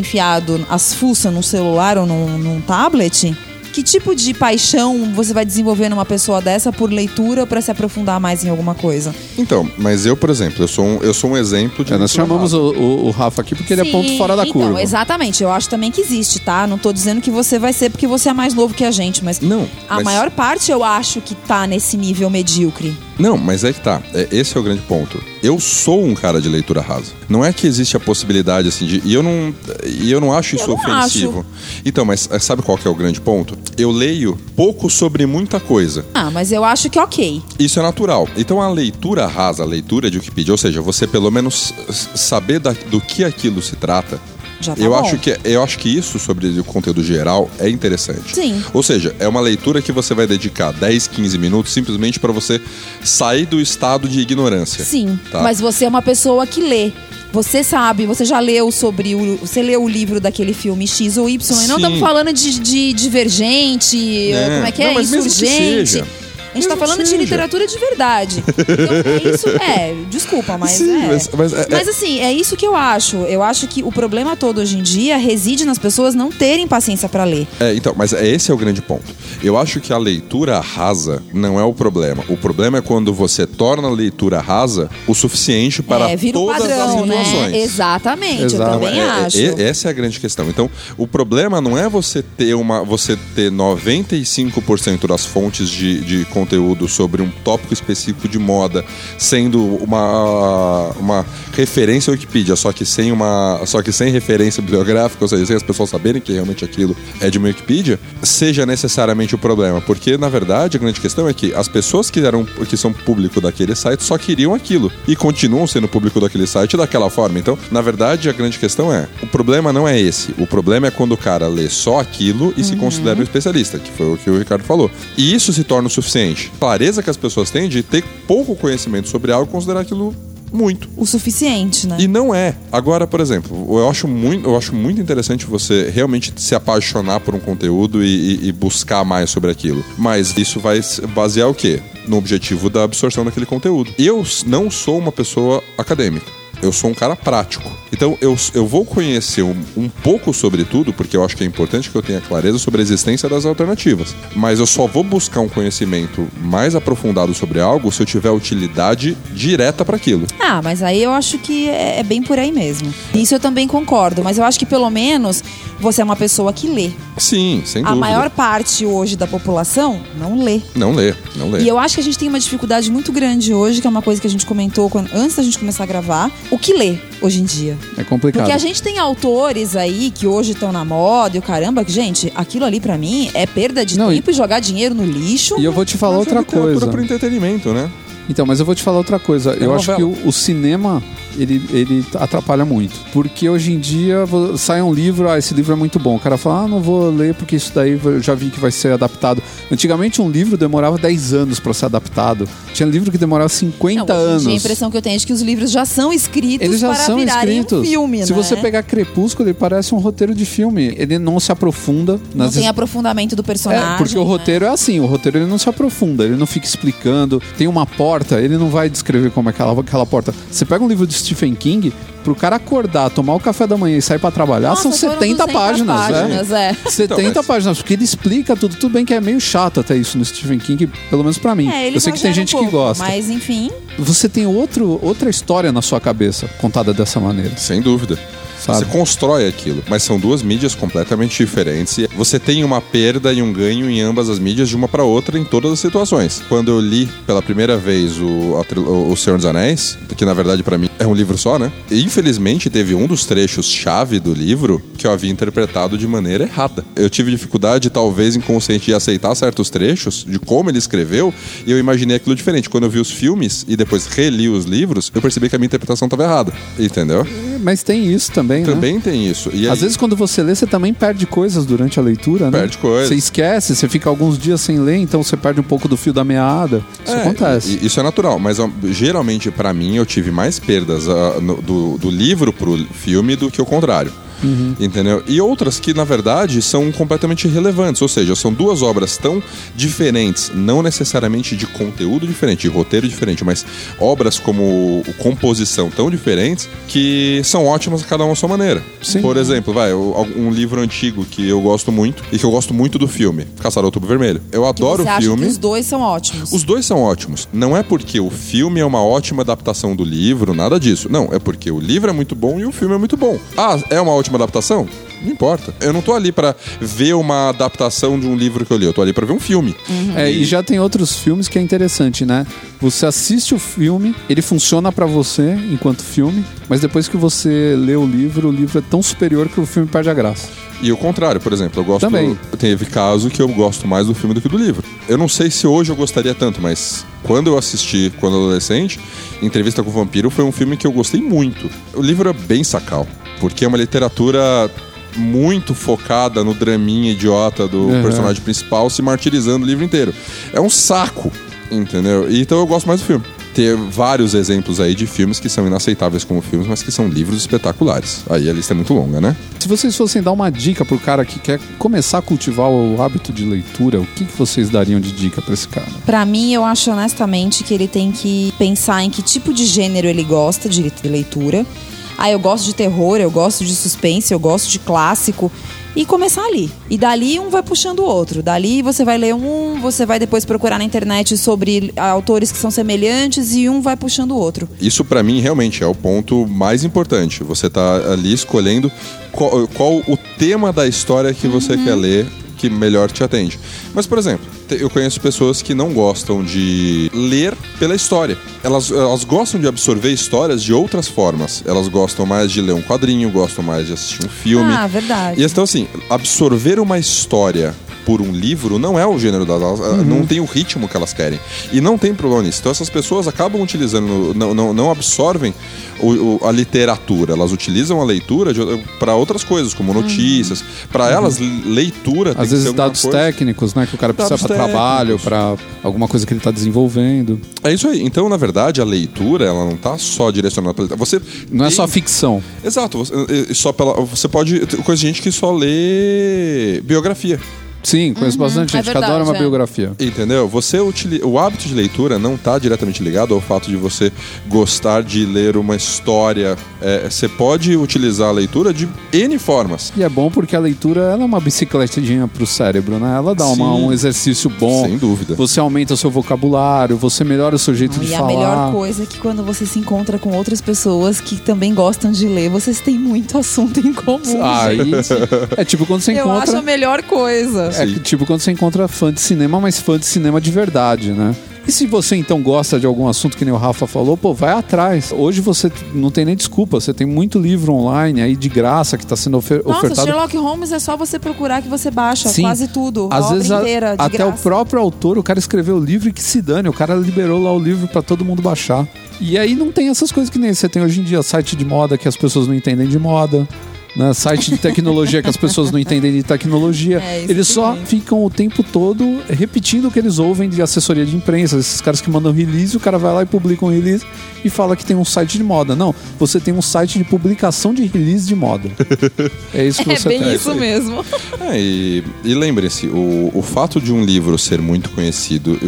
as fuças num celular ou num, num tablet, que tipo de paixão você vai desenvolver numa pessoa dessa por leitura para se aprofundar mais em alguma coisa? Então, mas eu, por exemplo, eu sou um, eu sou um exemplo de. É, nós chamamos o, o- o Rafa aqui porque ele é ponto Sim, fora da então, curva. Exatamente, eu acho também que existe, tá? Não tô dizendo que você vai ser porque você é mais novo que a gente, mas Não, a mas- maior parte eu acho que tá nesse nível medíocre. Não, mas é que tá. É, esse é o grande ponto. Eu sou um cara de leitura rasa. Não é que existe a possibilidade assim de. E eu não, e eu não acho isso Eu não ofensivo. Então, mas eh, sabe qual que é o grande ponto? Eu leio pouco sobre muita coisa. Ah, mas eu acho que ok. Isso é natural. Então a leitura rasa, a leitura de Wikipedia, ou seja, você pelo menos saber da- do que aquilo se trata. Já tá eu, bom. acho que, eu acho que isso sobre o conteúdo geral é interessante. Sim. Ou seja, é uma leitura que você vai dedicar 10, 15 minutos simplesmente para você sair do estado de ignorância. Sim, Tá. mas você é uma pessoa que lê. Você sabe, você já leu sobre o. Você leu o livro daquele filme X ou Y. E não Sim. estamos falando de, de divergente, É. como é que é? Não, que Insurgente. Seja. A gente tá Mesmo falando que de seja. literatura de verdade. Então, é isso. É, desculpa, mas Sim, é. mas- mas é- Mas, assim, é isso que eu acho. Eu acho que o problema todo hoje em dia reside nas pessoas não terem paciência pra ler. É, então, mas é- esse é o grande ponto. Eu acho que a leitura rasa não é o problema. O problema é quando você torna a leitura rasa o suficiente para é, vira todas padrão, as situações. né? Exatamente, Exato. eu também É, é, acho. é, essa é a grande questão. Então, o problema não é você ter uma, você ter 95% das fontes de, de conteúdo sobre um tópico específico de moda, sendo uma, uma referência à Wikipedia, só que sem uma, só que sem referência bibliográfica, ou seja, sem as pessoas saberem que realmente aquilo é de uma Wikipedia, seja necessariamente o problema, porque na verdade a grande questão é que as pessoas que eram que são público daquele site só queriam aquilo e continuam sendo público daquele site daquela forma. Então, na verdade, a grande questão é, o problema não é esse. O problema é quando o cara lê só aquilo e se considera um especialista, que foi o que o Ricardo falou. E isso se torna o suficiente. Clareza que as pessoas têm de ter pouco conhecimento sobre algo e considerar aquilo muito. O suficiente, né? E não é. Agora, por exemplo, eu acho muito, eu acho muito interessante você realmente se apaixonar por um conteúdo e, e- e buscar mais sobre aquilo. Mas isso vai se basear o quê? No objetivo da absorção daquele conteúdo. Eu não sou uma pessoa acadêmica. Eu sou um cara prático. Então eu, eu vou conhecer um, um pouco sobre tudo, porque eu acho que é importante que eu tenha clareza sobre a existência das alternativas. Mas eu só vou buscar um conhecimento mais aprofundado sobre algo se eu tiver utilidade direta para aquilo. Ah, mas aí eu acho que é, é bem por aí mesmo. Isso eu também concordo, mas eu acho que pelo menos você é uma pessoa que lê. Sim, sem A dúvida. maior parte hoje da população não lê. Não lê, não lê. E eu acho que a gente tem uma dificuldade muito grande hoje, que é uma coisa que a gente comentou quando- antes da gente começar a gravar. O que lê hoje em dia? É complicado. Porque a gente tem autores aí que hoje estão na moda e o caramba, que, gente, aquilo ali pra mim é perda de Não, tempo e jogar dinheiro no lixo. E eu vou te falar outra coisa. Por entretenimento, né? Então, mas eu vou te falar outra coisa. eu uma acho que novela. o, o cinema ele, ele atrapalha muito. Porque hoje em dia sai um livro, ah, esse livro é muito bom. O cara fala, ah, não vou ler porque isso daí eu já vi que vai ser adaptado. Antigamente um livro demorava 10 anos pra ser adaptado. Tinha livro que demorava 50 Não, anos. dia a impressão que eu tenho é de que os livros já são escritos Eles já para são virarem escritos. um filme, Se né? você pegar Crepúsculo, ele parece um roteiro de filme. Ele não se aprofunda Não nas tem aprofundamento do personagem. É, porque o né? roteiro é assim, o roteiro ele não se aprofunda, ele não fica explicando. Tem uma porta, ele não vai descrever como é aquela, aquela porta. Você pega um livro de Stephen King, pro cara acordar, tomar o café da manhã e sair pra trabalhar, Nossa, são foram 70 200 páginas, páginas, né? é. 70 Então, mas- páginas, porque ele explica tudo. Tudo bem que é meio chato até isso no Stephen King, pelo menos pra mim. É, ele Eu sei que tem exagera um gente que pouco, gosta. Mas enfim, Você tem outro, outra história na sua cabeça contada dessa maneira, Sem dúvida. Sabe? Você constrói aquilo, mas são duas mídias completamente diferentes. E você tem uma perda e um ganho em ambas as mídias, de uma para outra, em todas as situações. Quando eu li pela primeira vez o, o Senhor dos Anéis, que na verdade para mim é um livro só, né? E, infelizmente teve um dos trechos-chave do livro que eu havia interpretado de maneira errada. Eu tive dificuldade, talvez inconsciente, de aceitar certos trechos, de como ele escreveu, e eu imaginei aquilo diferente. Quando eu vi os filmes e depois reli os livros, eu percebi que a minha interpretação estava errada. Entendeu? Mas tem isso também, né? Também tem isso. E Às aí- vezes, quando você lê, você também perde coisas durante a leitura, né? Perde coisas. Você esquece, você fica alguns dias sem ler, então você perde um pouco do fio da meada. Isso É, acontece. Isso é natural, mas geralmente pra mim eu tive mais perdas ah, no- do, do livro pro filme do que o contrário. Entendeu? E outras que, na verdade, são completamente irrelevantes. Ou seja, são duas obras tão diferentes, não necessariamente de conteúdo diferente, de roteiro diferente, mas obras como composição tão diferentes que são ótimas cada uma à sua maneira. Sim. Por exemplo, vai, um livro antigo que eu gosto muito e que eu gosto muito do filme, Caçar ao Tubo Vermelho. Eu adoro o filme. os dois são ótimos. Os dois são ótimos. Não é porque o filme é uma ótima adaptação do livro, nada disso. Não, é porque o livro é muito bom e o filme é muito bom. Ah, é uma ótima adaptação? Não importa. Eu não tô ali pra ver uma adaptação de um livro que eu li. Eu tô ali pra ver um filme. É, e já tem outros filmes que é interessante, né? Você assiste o filme, ele funciona pra você enquanto filme, mas depois que você lê o livro, o livro é tão superior que o filme perde a graça. E o contrário, por exemplo, eu gosto. Também. Teve caso que eu gosto mais do filme do que do livro. Eu não sei se hoje eu gostaria tanto, mas quando eu assisti, quando adolescente, Entrevista com o Vampiro foi um filme que eu gostei muito. O livro é bem sacal, porque é uma literatura muito focada no draminha idiota do Uhum. personagem principal se martirizando o livro inteiro. É um saco, entendeu? Então eu gosto mais do filme. Ter vários exemplos aí de filmes que são inaceitáveis como filmes, mas que são livros espetaculares. Aí a lista é muito longa, né? Se vocês fossem dar uma dica pro cara que quer começar a cultivar o hábito de leitura, o que, que vocês dariam de dica pra esse cara? Pra mim, eu acho honestamente que ele tem que pensar em que tipo de gênero ele gosta de leitura. Ah, eu gosto de terror, eu gosto de suspense, eu gosto de clássico. E começar ali. E dali um vai puxando o outro. Dali você vai ler um, você vai depois procurar na internet sobre autores que são semelhantes e um vai puxando o outro. Isso pra mim realmente é o ponto mais importante. Você tá ali escolhendo qual, qual o tema da história que você quer ler, que melhor te atende. Mas, por exemplo, eu conheço pessoas que não gostam de ler pela história. Elas, elas gostam de absorver histórias de outras formas. Elas gostam mais de ler um quadrinho, gostam mais de assistir um filme. Ah, verdade. E então, assim, absorver uma história por um livro não é o gênero das elas, Uhum. não tem o ritmo que elas querem. E não tem problema nisso. Então essas pessoas acabam utilizando, não, não, não absorvem o- o- a literatura, elas utilizam a leitura para outras coisas, como notícias. Para elas, leitura tem Às ser vezes dados coisa- técnicos, né? Que o cara precisa para trabalho, para alguma coisa que ele está desenvolvendo. É isso aí. Então, na verdade, a leitura, ela não tá só direcionada para Você Não é tem- só ficção. Exato. Você, só pela, você pode. Coisa de gente que só lê biografia. Sim, conheço bastante é gente que verdade, adora uma é. biografia. Entendeu? Você utili... O hábito de leitura não está diretamente ligado ao fato de você gostar de ler uma história. É, você pode utilizar a leitura de N formas. E é bom porque a leitura ela é uma bicicletadinha pro cérebro, né? Ela dá uma- um exercício bom. Sem dúvida. Você aumenta o seu vocabulário, você melhora o seu jeito de E a falar. melhor coisa é que quando você se encontra com outras pessoas que também gostam de ler, vocês têm muito assunto em comum. Aí, gente. é tipo quando você Eu acho encontra. a melhor coisa. É Sim. que, tipo quando você encontra fã de cinema, mas fã de cinema de verdade, né? E se você então gosta de algum assunto que nem o Rafa falou, pô, vai atrás. Hoje você não tem nem desculpa, você tem muito livro online aí de graça que está sendo ofer Nossa, ofertado. Sherlock Holmes é só você procurar que você baixa Sim. quase tudo. a Às obra vezes a- inteira, de até o graça. próprio autor, o cara escreveu o livro e que se dane, o cara liberou lá o livro pra todo mundo baixar. E aí não tem essas coisas que nem você tem hoje em dia, site de moda que as pessoas não entendem de moda. Né? Site de tecnologia que as pessoas não entendem de tecnologia. É, eles só também. ficam o tempo todo repetindo o que eles ouvem de assessoria de imprensa. Esses caras que mandam release, o cara vai lá e publica um release e fala que tem um site de moda. Não, você tem um site de publicação de release de moda. É isso que É você bem tem. isso mesmo. É, e, e lembre-se, o, o fato de um livro ser muito conhecido,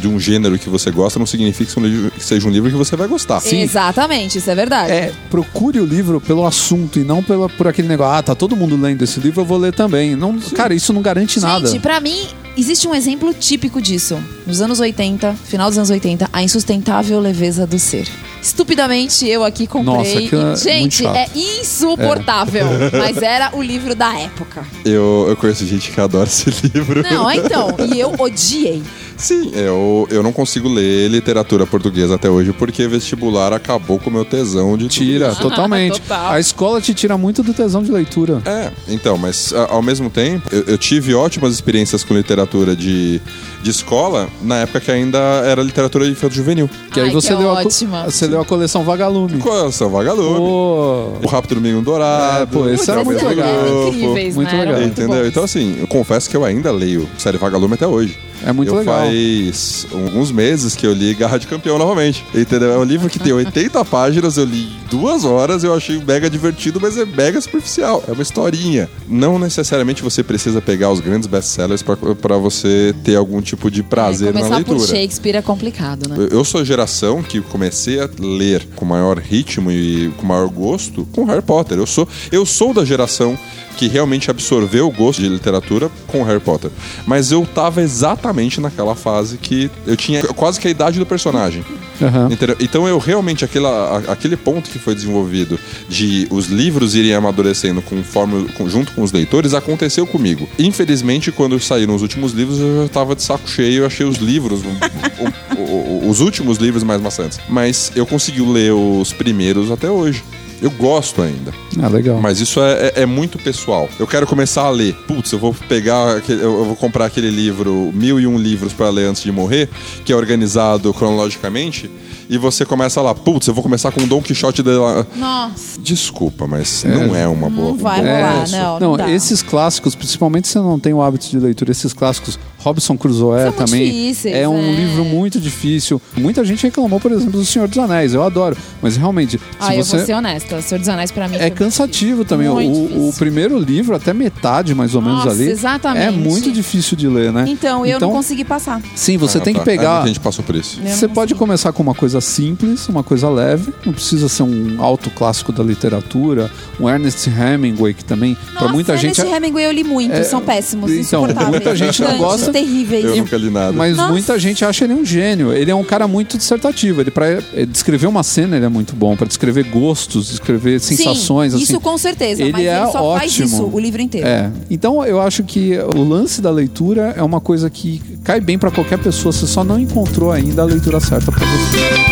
de um gênero que você gosta, não significa que um livro- que seja um livro que você vai gostar. Exatamente, isso é verdade. É, procure o livro pelo assunto e não pela, por aquele negócio. Ah, tá todo mundo lendo esse livro, eu vou ler também. Não, cara, isso não garante nada. Gente, pra mim, existe um exemplo típico disso. Nos anos 80, final dos anos 80, a insustentável leveza do ser. Estupidamente, eu aqui comprei. Nossa, aquilo é e, muito gente, é insuportável. Mas era o livro da época. Eu, eu conheço gente que adora esse livro. Não, é então. E eu odiei. Sim, eu, eu não consigo ler literatura portuguesa até hoje porque vestibular acabou com o meu tesão de tudo Tira, isso. totalmente. Total. A escola te tira muito do tesão de leitura. É, então, mas a- ao mesmo tempo, eu, eu tive ótimas experiências com literatura de, de escola na época que ainda era literatura de infanto juvenil. Que aí você, que leu a, co- ótima. você leu a coleção Vagalume. Coração Vagalume. Pô, O Rápido Domingo Dourado. É, pô, esse era esses muito eram legal. incríveis, Muito né? Legal. muito Entendeu? Então, assim, eu confesso que eu ainda leio série Vagalume até hoje. É muito eu legal. faz alguns meses que eu li Garra de Campeão novamente. Entendeu? É um livro que tem 80 páginas, eu li duas horas, eu achei mega divertido, mas é mega superficial. É uma historinha. Não necessariamente você precisa pegar os grandes best-sellers pra- pra você ter algum tipo de prazer na Começar por leitura. Shakespeare é complicado, né? Eu- Eu sou a geração que comecei a ler com maior ritmo e com maior gosto com Harry Potter. Eu sou, eu sou da geração que realmente absorveu o gosto de literatura com Harry Potter. Mas eu tava exatamente naquela fase que eu tinha quase que a idade do personagem. Entendeu? Então eu realmente, aquela, aquele ponto que foi desenvolvido de os livros irem amadurecendo conforme, junto com os leitores, aconteceu comigo. Infelizmente, quando saíram os últimos livros, eu já tava de saco cheio, eu achei os livros, o- o- o- os últimos livros mais maçantes. Mas eu consegui ler os primeiros até hoje. Eu gosto ainda. Ah, legal. Mas isso é, é- é muito pessoal. Eu quero começar a ler. Putz, eu vou pegar. aquele- Eu eu vou comprar aquele livro, Mil e Um Livros para Ler Antes de Morrer, que é organizado cronologicamente. E você começa lá, putz, eu vou começar com Dom Quixote de la... Nossa. Desculpa, mas não é uma boa. Não vai rolar, começo. não. Não, dá. esses clássicos, principalmente se você não tem o hábito de leitura, esses clássicos, Robson Crusoe também difíceis, é um é. livro muito difícil. Muita gente reclamou, por exemplo, do Senhor dos Anéis. Eu adoro, mas realmente, Ah, se eu você vou ser honesta. Senhor dos Anéis pra mim é cansativo também. Muito O, o difícil. primeiro livro, até metade mais ou menos Nossa, ali, exatamente. é muito difícil de ler, né? Então, eu não consegui passar. Sim, você Ah, tem tá. que É, pegar. muita gente passou por isso. Eu Você não pode consegui. começar com uma coisa coisa simples, uma coisa leve, não precisa ser um alto clássico da literatura, um Ernest Hemingway que também para muita gente Ernest Hemingway eu li muito, É, são péssimos, então, insuportáveis. muita gente não gosta. terríveis. Eu nunca li nada. Mas Nossa. muita gente acha ele um gênio. Ele é um cara muito dissertativo. Ele para descrever uma cena ele é muito bom, para descrever gostos, descrever sensações Sim, assim. isso com certeza, ele mas é ele só faz ótimo. isso o livro inteiro. É. Então eu acho que o lance da leitura é uma coisa que cai bem pra qualquer pessoa. Você só não encontrou ainda a leitura certa pra você.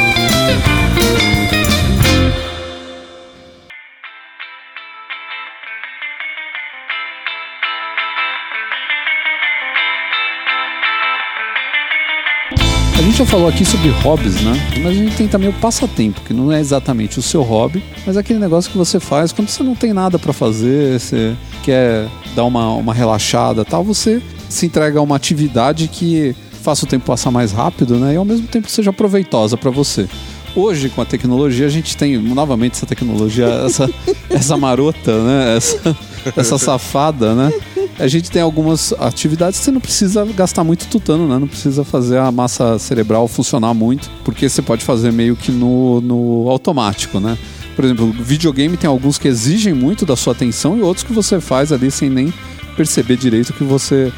Gente já falou aqui sobre hobbies, né? Mas a gente tem também o passatempo, que não é exatamente o seu hobby, mas é aquele negócio que você faz quando você não tem nada pra fazer, você quer dar uma, uma relaxada tal, você se entrega a uma atividade que faça o tempo passar mais rápido, né? E ao mesmo tempo seja proveitosa pra você. Hoje, com a tecnologia, a gente tem novamente essa tecnologia, essa, essa marota, né? Essa, essa safada, né? A gente tem algumas atividades que você não precisa gastar muito tutano, né? Não precisa fazer a massa cerebral funcionar muito, porque você pode fazer meio que no, no automático, né? Por exemplo, videogame tem alguns que exigem muito da sua atenção e outros que você faz ali sem nem perceber direito o que você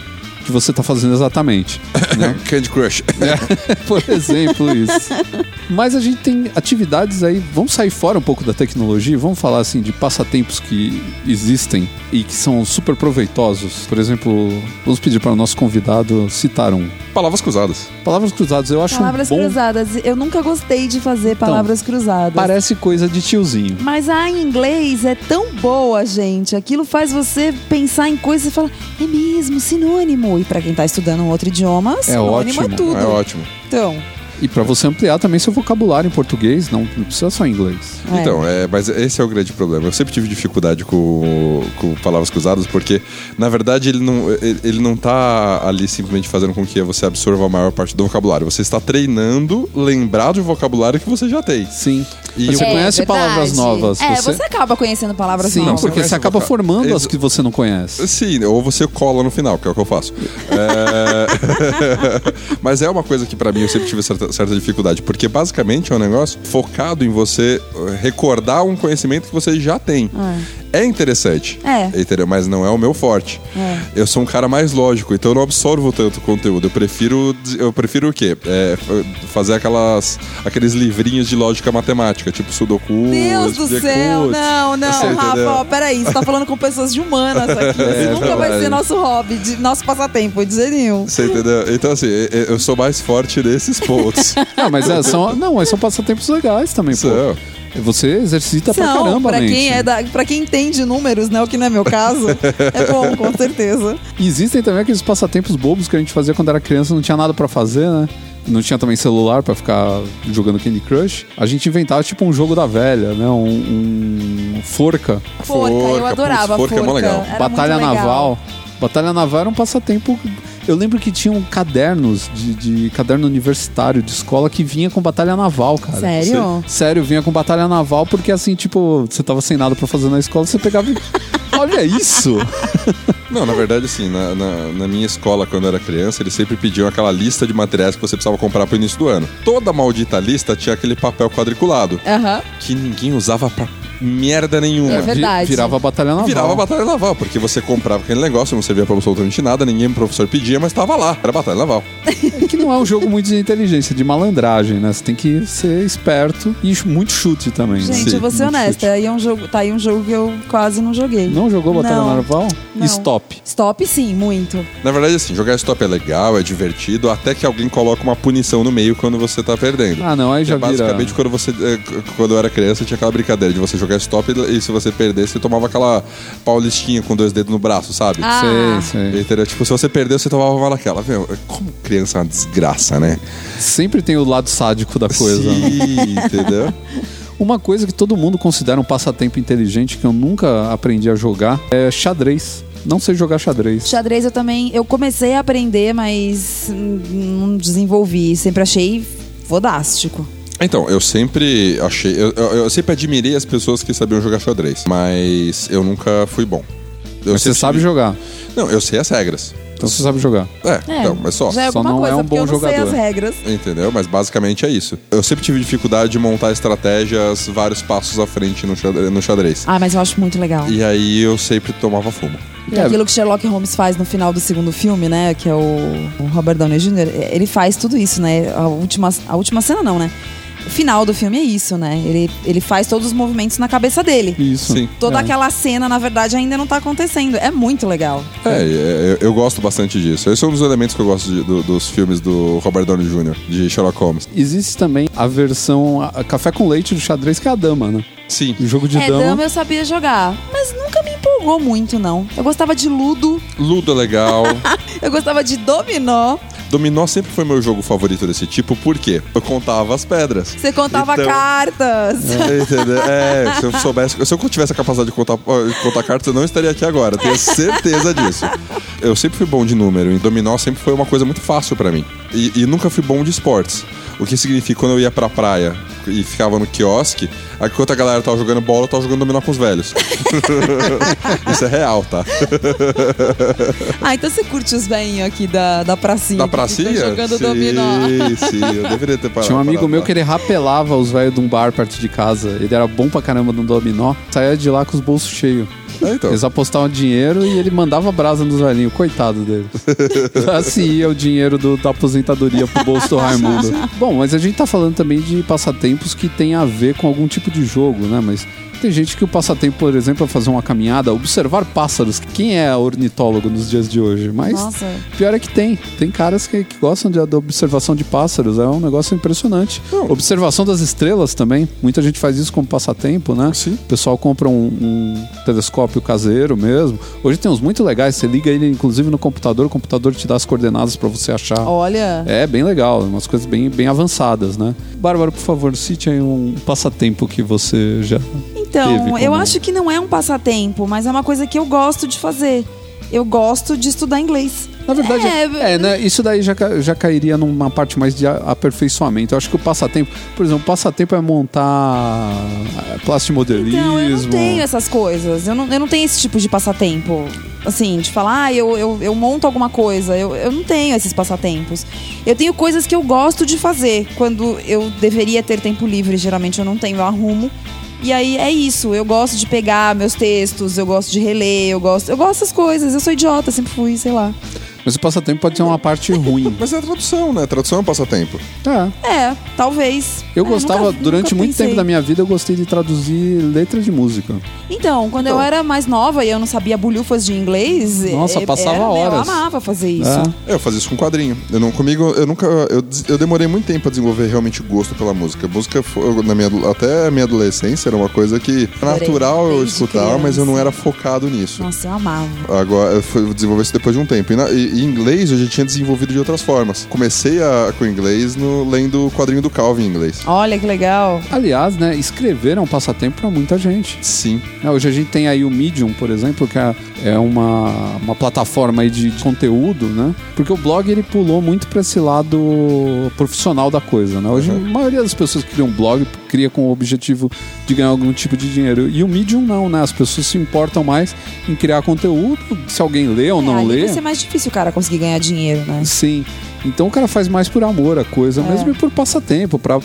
que você está fazendo exatamente. Né? Candy Crush. Por exemplo, isso. Mas a gente tem atividades aí. Vamos sair fora um pouco da tecnologia. Vamos falar assim de passatempos que existem e que são super proveitosos. Por exemplo, vamos pedir para o nosso convidado citar um. Palavras cruzadas. Palavras cruzadas, eu acho Palavras um bom. cruzadas. Eu nunca gostei de fazer palavras cruzadas. Parece coisa de tiozinho. Mas a em inglês é tão boa, gente. Aquilo faz você pensar em coisas e falar, é mesmo, sinônimo. E pra quem tá estudando um outro idioma, sinônimo é ótimo, tudo. É ótimo. Então, E para você ampliar também seu vocabulário em português, não, não precisa só em inglês. É. Então, é, mas esse é o grande problema. Eu sempre tive dificuldade com, com palavras cruzadas, porque, na verdade, ele não, ele, ele não tá ali simplesmente fazendo com que você absorva a maior parte do vocabulário. Você está treinando lembrar do vocabulário que você já tem. Sim. E Você eu- conhece É palavras novas. É, você... você acaba conhecendo palavras Sim, novas. porque conhece você o acaba voca- formando as Ex- que você não conhece. Sim, ou você cola no final, que é o que eu faço. É... Mas é uma coisa que pra mim eu sempre tive certa, certa dificuldade, porque basicamente é um negócio focado em você eh, recordar um conhecimento que você já tem. É interessante, É. entendeu? Mas não é o meu forte. É. Eu sou um cara mais lógico, então eu não absorvo tanto conteúdo. Eu prefiro, eu prefiro o quê? É, fazer aquelas, aqueles livrinhos de lógica matemática, tipo Sudoku. Deus do céu, não, não, Você Rafa, ó, peraí, você tá falando com pessoas de humanas aqui. É, Isso nunca vai ser nosso hobby, de, nosso passatempo, de jeito nenhum. Você entendeu? Então, assim, eu sou mais forte nesses pontos. Não, mas é, são, não, mas são passatempos legais também, pô. São. Você exercita pra Não, caramba, pra mente. quem, é da, pra quem entende números, né, o que não é meu caso, é bom, com certeza. E existem também aqueles passatempos bobos que a gente fazia quando era criança, não tinha nada pra fazer, né? Não tinha também celular pra ficar jogando Candy Crush. A gente inventava tipo um jogo da velha, né? Um, um forca, Forca, eu Forca, adorava putz, forca é mó legal. Era batalha muito legal. naval. Batalha naval era um passatempo. Eu lembro que tinham cadernos de, de caderno universitário de escola que vinha com batalha naval, cara. Sério? Você- sério, vinha com batalha naval porque assim, tipo, você tava sem nada pra fazer na escola, você pegava e. Olha isso! Não, na verdade, assim, na, na- na minha escola, quando eu era criança, eles sempre pediam aquela lista de materiais que você precisava comprar pro início do ano. Toda maldita lista tinha aquele papel quadriculado, Aham. que ninguém usava pra merda nenhuma. É verdade. Vi- Virava batalha naval. Virava batalha naval, porque você comprava aquele negócio, não servia pra absolutamente nada, ninguém professor pedia, mas tava lá, era batalha naval. que não é um jogo muito de inteligência, de malandragem, né? Você tem que ser esperto e muito chute também. né? Gente, Sim, eu vou ser muito honesta, aí é um jogo, tá aí um jogo que eu quase não joguei. Não jogou Batalha Não. Naval? Não. Stop. Stop sim, muito. Na verdade, assim, jogar stop é legal, é divertido, até que alguém coloca uma punição no meio quando você tá perdendo. Ah, não, aí Que já é basicamente vira... quando você eh, quando eu era criança tinha aquela brincadeira de você jogar stop e se você perdesse você tomava aquela paulistinha com dois dedos no braço, sabe? Ah. Sei, sei. Entendeu? Tipo, se você perdeu, você tomava uma daquela. Meu, como criança é uma desgraça, né? Sempre tem o lado sádico da coisa. né? Sim, entendeu? Uma coisa que todo mundo considera um passatempo inteligente que eu nunca aprendi a jogar é xadrez. Não sei jogar xadrez. Xadrez eu também, eu comecei a aprender, mas hum, não desenvolvi. Sempre achei fodástico. Então, eu sempre achei. Eu, eu- eu sempre admirei as pessoas que sabiam jogar xadrez, mas eu nunca fui bom. Eu Mas você sabe tive- jogar. Não, eu sei as regras. Então você sabe jogar. É, então, mas só. Já é Só não é coisa, um porque eu bom jogador. as regras. Entendeu? Mas basicamente é isso. Eu sempre tive dificuldade de montar estratégias vários passos à frente no xadrez. No xadrez. Ah, mas eu acho muito legal. E aí eu sempre tomava fumo. É aquilo que Sherlock Holmes faz no final do segundo filme, né? Que é o, o Robert Downey Jr. Ele faz tudo isso, né? A última, a última cena não, né? O final do filme é isso, né? Ele, ele faz todos os movimentos na cabeça dele. Isso. Sim. Toda É. aquela cena, na verdade, ainda não tá acontecendo. É muito legal. É, é, eu, eu gosto bastante disso. Esse é um dos elementos que eu gosto de- do- dos filmes do Robert Downey Jr., de Sherlock Holmes. Existe também a versão a- a café com leite do xadrez, que é a dama, né? Sim. O jogo de é, dama. dama eu sabia jogar, mas nunca me empolgou muito, não. Eu gostava de ludo, Ludo é legal. eu gostava de dominó. Dominó sempre foi meu jogo favorito desse tipo, por quê? Eu contava as pedras. Você contava Então- cartas. Entendeu? É, se eu soubesse, se eu tivesse a capacidade de contar, contar cartas, eu não estaria aqui agora, tenho certeza disso. Eu sempre fui bom de número, e dominó sempre foi uma coisa muito fácil pra mim. E, e nunca fui bom de esportes. O que significa quando eu ia pra praia e ficava no quiosque, enquanto a galera tava jogando bola, eu tava jogando dominó com os velhos. Isso é real, tá? Ah, então você curte os velhinhos aqui da, da pracinha. Da pracinha? jogando sim, dominó. sim, eu deveria ter parado. Tinha um amigo parado meu lá. que ele rapelava os velhos de um bar perto de casa. Ele era bom pra caramba no dominó. Saía de lá com os bolsos cheios. É, então. Eles apostavam dinheiro e ele mandava brasa nos velhinhos. Coitado deles. assim ia o dinheiro do- da aposentadoria pro bolso do Raimundo. Bom, mas a gente tá falando também de passatempos que tem a ver com algum tipo de jogo, né? Mas tem gente que o passatempo, por exemplo, é fazer uma caminhada, observar pássaros. Quem é ornitólogo nos dias de hoje? Mas Nossa. Pior é que tem. Tem caras que, que gostam de, da observação de pássaros. É um negócio impressionante. Observação das estrelas também. Muita gente faz isso como passatempo, né? Sim. O pessoal compra um, um telescópio caseiro mesmo. Hoje tem uns muito legais. Você liga ele, inclusive, no computador. O computador te dá as coordenadas para você achar. Olha. É bem legal. Umas coisas bem, bem avançadas, né? Bárbara, por favor, cite aí um passatempo que você já... Então, eu acho que não é um passatempo, mas é uma coisa que eu gosto de fazer. Eu gosto de estudar inglês. Na verdade, É, é, né? Isso daí já, já cairia numa parte mais de aperfeiçoamento. Eu acho que o passatempo, por exemplo, o passatempo é montar é, plastimodelismo. Então, eu não tenho essas coisas. Eu não, eu não tenho esse tipo de passatempo. Assim, de falar, ah, eu, eu, eu monto alguma coisa. Eu, eu não tenho esses passatempos. Eu tenho coisas que eu gosto de fazer. Quando eu deveria ter tempo livre, geralmente eu não tenho, eu arrumo. E aí é isso, eu gosto de pegar meus textos, eu gosto de reler, eu gosto, eu gosto dessas coisas. Eu sou idiota, sempre fui, sei lá. Mas o passatempo pode ter uma parte ruim. Mas é a tradução, né? Tradução é um passatempo. É. É, talvez. Eu É, gostava, nunca- durante nunca muito pensei. tempo da minha vida, eu gostei de traduzir letras de música. Então, quando eu Então. era mais nova e eu não sabia bulhufas de inglês, Nossa, eh, passava era- horas. Eu amava fazer isso. É. É, Eu fazia isso com quadrinho. Eu não, comigo, eu nunca. Eu, des- eu demorei muito tempo a desenvolver realmente gosto pela música. música, foi- na minha, ado- até a minha adolescência, era uma coisa que Adorei, natural eu desde escutava, mas eu não era focado nisso. Nossa, eu amava. Agora, eu fui desenvolver isso depois de um tempo. E, na- e- e inglês eu já tinha desenvolvido de outras formas. Comecei a, com inglês no, lendo o quadrinho do Calvin em inglês. Olha que legal. Aliás, né, escrever é um passatempo para muita gente. Sim. É, Hoje a gente tem aí o Medium, por exemplo, que é- é uma, uma plataforma aí de conteúdo, né? Porque o blog ele pulou muito para esse lado profissional da coisa, né? Hoje Uhum. a maioria das pessoas que criam blog cria com o objetivo de ganhar algum tipo de dinheiro. E o Medium não, né? As pessoas se importam mais em criar conteúdo, se alguém lê ou é, não lê. vai ser mais difícil o cara conseguir ganhar dinheiro, né? Sim. Então o cara faz mais por amor a coisa, É. mesmo e por passatempo, pra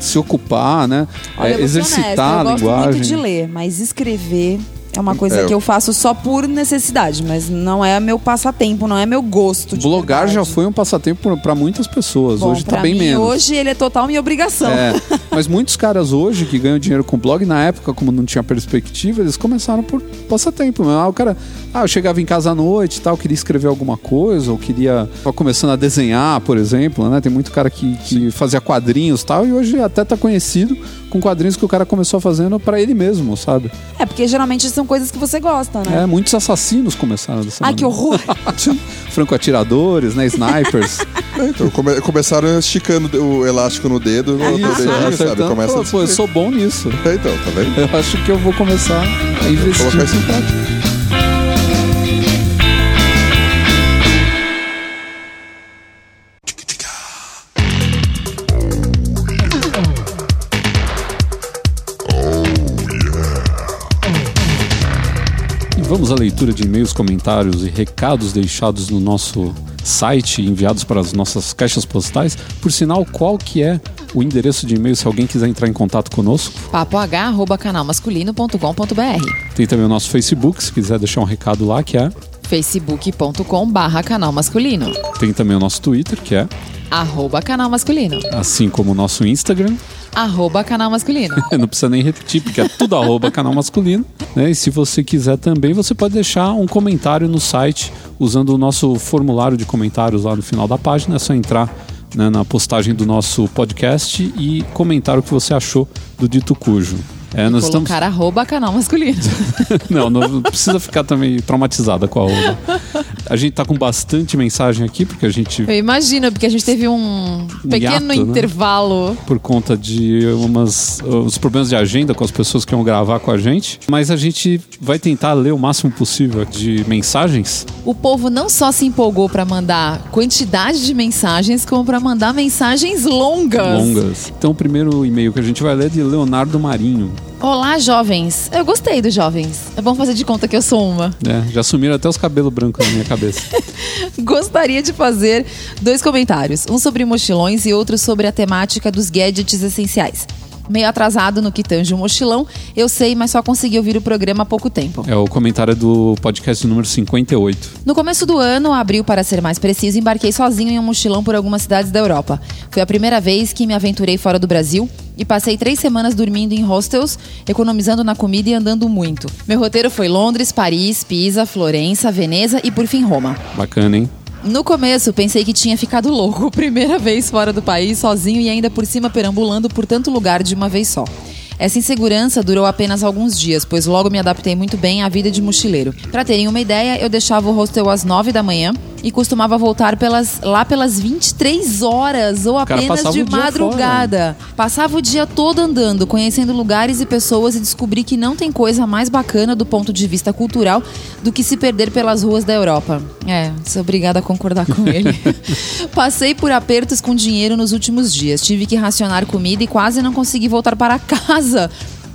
se ocupar, né? Olha, É, exercitar a eu gosto linguagem. muito de ler, mas escrever é uma coisa É, que eu faço só por necessidade, mas não é meu passatempo, não é meu gosto. De Blogar já verdade. foi um passatempo para muitas pessoas. Bom, hoje tá bem mim, menos. Hoje ele é total minha obrigação. É, mas muitos caras hoje que ganham dinheiro com blog, na época, como não tinha perspectiva, eles começaram por passatempo. Ah, o cara, ah, eu chegava em casa à noite e tal, queria escrever alguma coisa, ou queria. Tava começando a desenhar, por exemplo, né? Tem muito cara que, que fazia quadrinhos e tal, e hoje até tá conhecido com quadrinhos que o cara começou fazendo para ele mesmo, sabe? É, porque geralmente são coisas que você gosta, né? É, muitos assassinos começaram dessa Ai, que maneira. horror! Franco-atiradores, né? Snipers. É, então, come- começaram esticando o elástico no dedo, no no Isso, dedinho, sabe? acertando. Começa Pô, a pô, eu sou bom nisso. É, então, tá vendo? Eu acho que eu vou começar a investir. Colocar isso em prática. Vamos à leitura de e-mails, comentários e recados deixados no nosso site, enviados para as nossas caixas postais. Por sinal, qual que é o endereço de e-mail se alguém quiser entrar em contato conosco? papoh.canalmasculino.com.br Tem também o nosso Facebook, se quiser deixar um recado lá, que é. facebook.com barra canal masculino Tem também o nosso Twitter, que é. arroba canal masculino Assim como o nosso Instagram. arroba canal masculino Não precisa nem repetir, porque é tudo arroba canal masculino. Né? E se você quiser também, você pode deixar um comentário no site usando o nosso formulário de comentários lá no final da página. É só entrar né, na postagem do nosso podcast e comentar o que você achou do Dito Cujo. É, nós estamos. colocar arroba canal masculino Não, não precisa ficar também traumatizada com a arroba. A gente tá com bastante mensagem aqui, porque a gente eu imagino porque a gente teve um pequeno hiato, né? intervalo por conta de umas os problemas de agenda com as pessoas que iam gravar com a gente, mas a gente vai tentar ler o máximo possível de mensagens. o povo não só se empolgou para mandar quantidade de mensagens como para mandar mensagens longas longas. Então o primeiro e-mail que a gente vai ler é de Leonardo Marinho. Olá, jovens. Eu gostei dos jovens. É bom fazer de conta que eu sou uma. né? já sumiram até os cabelos brancos na minha cabeça. Gostaria de fazer dois comentários. Um sobre mochilões e outro sobre a temática dos gadgets essenciais. Meio atrasado no que tange o mochilão, eu sei, mas só consegui ouvir o programa há pouco tempo. É o comentário do podcast número 58. No começo do ano, abril para ser mais preciso, embarquei sozinho em um mochilão por algumas cidades da Europa. Foi a primeira vez que me aventurei fora do Brasil e passei três semanas dormindo em hostels, economizando na comida e andando muito. Meu roteiro foi Londres, Paris, Pisa, Florença, Veneza e por fim Roma. Bacana, hein? No começo, pensei que tinha ficado louco, primeira vez fora do país, sozinho e ainda por cima perambulando por tanto lugar de uma vez só. Essa insegurança durou apenas alguns dias, pois logo me adaptei muito bem à vida de mochileiro. Para terem uma ideia, eu deixava o hostel às 9 da manhã e costumava voltar pelas, lá pelas 23 horas ou apenas de madrugada. Passava o dia todo andando, conhecendo lugares e pessoas e descobri que não tem coisa mais bacana do ponto de vista cultural do que se perder pelas ruas da Europa. É, sou obrigada a concordar com ele. Passei por apertos com dinheiro nos últimos dias. Tive que racionar comida e quase não consegui voltar para casa.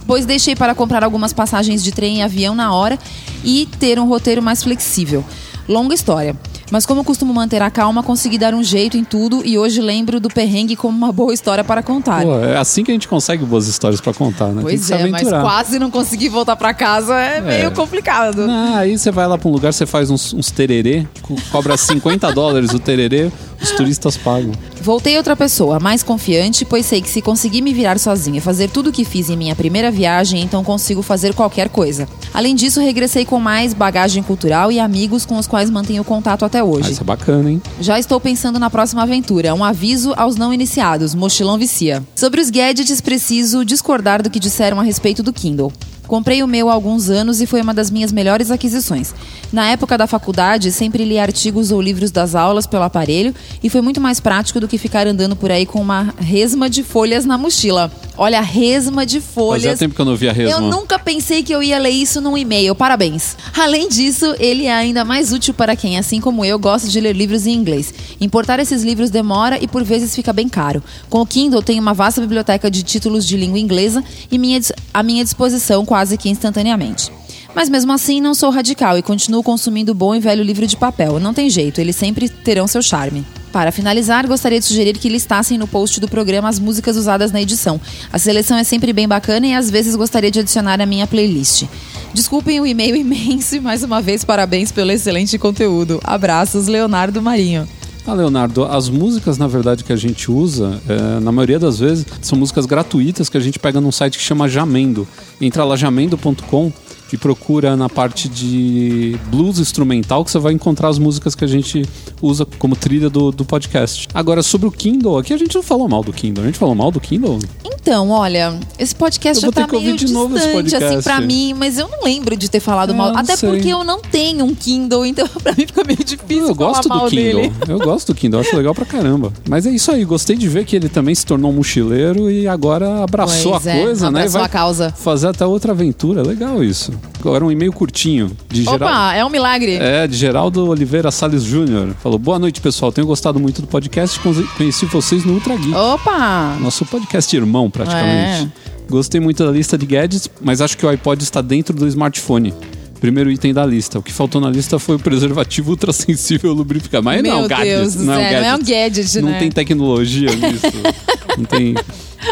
Pois deixei para comprar algumas passagens de trem e avião na hora e ter um roteiro mais flexível. Longa história. Mas como costumo manter a calma, consegui dar um jeito em tudo e hoje lembro do perrengue como uma boa história para contar. Pô, é assim que a gente consegue boas histórias pra contar, né? Pois é, mas quase não conseguir voltar para casa é, meio complicado. Ah, aí você vai lá pra um lugar, você faz uns, uns tererê, co- cobra 50 dólares o tererê, os turistas pagam. Voltei outra pessoa, mais confiante, pois sei que se conseguir me virar sozinha e fazer tudo o que fiz em minha primeira viagem, então consigo fazer qualquer coisa. Além disso, regressei com mais bagagem cultural e amigos com os quais mantenho contato até Ah, hoje. isso é bacana, hein? Já estou pensando na próxima aventura. Um aviso aos não iniciados: mochilão vicia. Sobre os gadgets, preciso discordar do que disseram a respeito do Kindle. Comprei o meu há alguns anos e foi uma das minhas melhores aquisições. Na época da faculdade, sempre li artigos ou livros das aulas pelo aparelho e foi muito mais prático do que ficar andando por aí com uma resma de folhas na mochila. Olha, resma de folhas. Fazia tempo que eu não via resma. Eu nunca pensei que eu ia ler isso num e-mail. Parabéns. Além disso, ele é ainda mais útil para quem, assim como eu, gosta de ler livros em inglês. Importar esses livros demora e por vezes fica bem caro. Com o Kindle, tenho uma vasta biblioteca de títulos de língua inglesa e minha, à minha disposição quase que instantaneamente. Mas mesmo assim, não sou radical e continuo consumindo bom e velho livro de papel. Não tem jeito, eles sempre terão seu charme. Para finalizar, gostaria de sugerir que listassem no post do programa as músicas usadas na edição. A seleção é sempre bem bacana e às vezes gostaria de adicionar à minha playlist. Desculpem o e-mail imenso e mais uma vez parabéns pelo excelente conteúdo. Abraços, Leonardo Marinho. Ah, Leonardo, as músicas, na verdade, que a gente usa, é, na maioria das vezes, são músicas gratuitas que a gente pega num site que chama Jamendo. Entra lá jamendo.com e procura na parte de blues instrumental que você vai encontrar as músicas que a gente usa como trilha do, do podcast. Agora, sobre o Kindle, aqui a gente não falou mal do Kindle. A gente falou mal do Kindle? Então, olha, esse podcast Eu já tá meio distante, assim, pra mim, mas eu não lembro de ter falado É, mal. Até sei. porque eu não tenho um Kindle, então pra mim fica meio difícil eu falar gosto mal do Kindle. dele. Eu gosto do Kindle, acho legal pra caramba. Mas é isso aí, gostei de ver que ele também se tornou um mochileiro e agora abraçou Pois a é, coisa, né? Abraçou vai a causa. fazer até outra aventura. Legal isso. Agora um e-mail curtinho de Geraldo. Opa, é um milagre. É, de Geraldo Oliveira Salles Júnior. Falou: Boa noite, pessoal. Tenho gostado muito do podcast. Conhe- Conheci vocês no Ultra Geek. Opa! Nosso podcast irmão, praticamente. É. Gostei muito da lista de gadgets, mas acho que o iPod está dentro do smartphone. Primeiro item da lista. O que faltou na lista foi o preservativo ultrassensível lubrificado. Mas Meu não, gadget. Deus do não, é um não é um gadget. gadget, Não né? tem tecnologia nisso. não tem é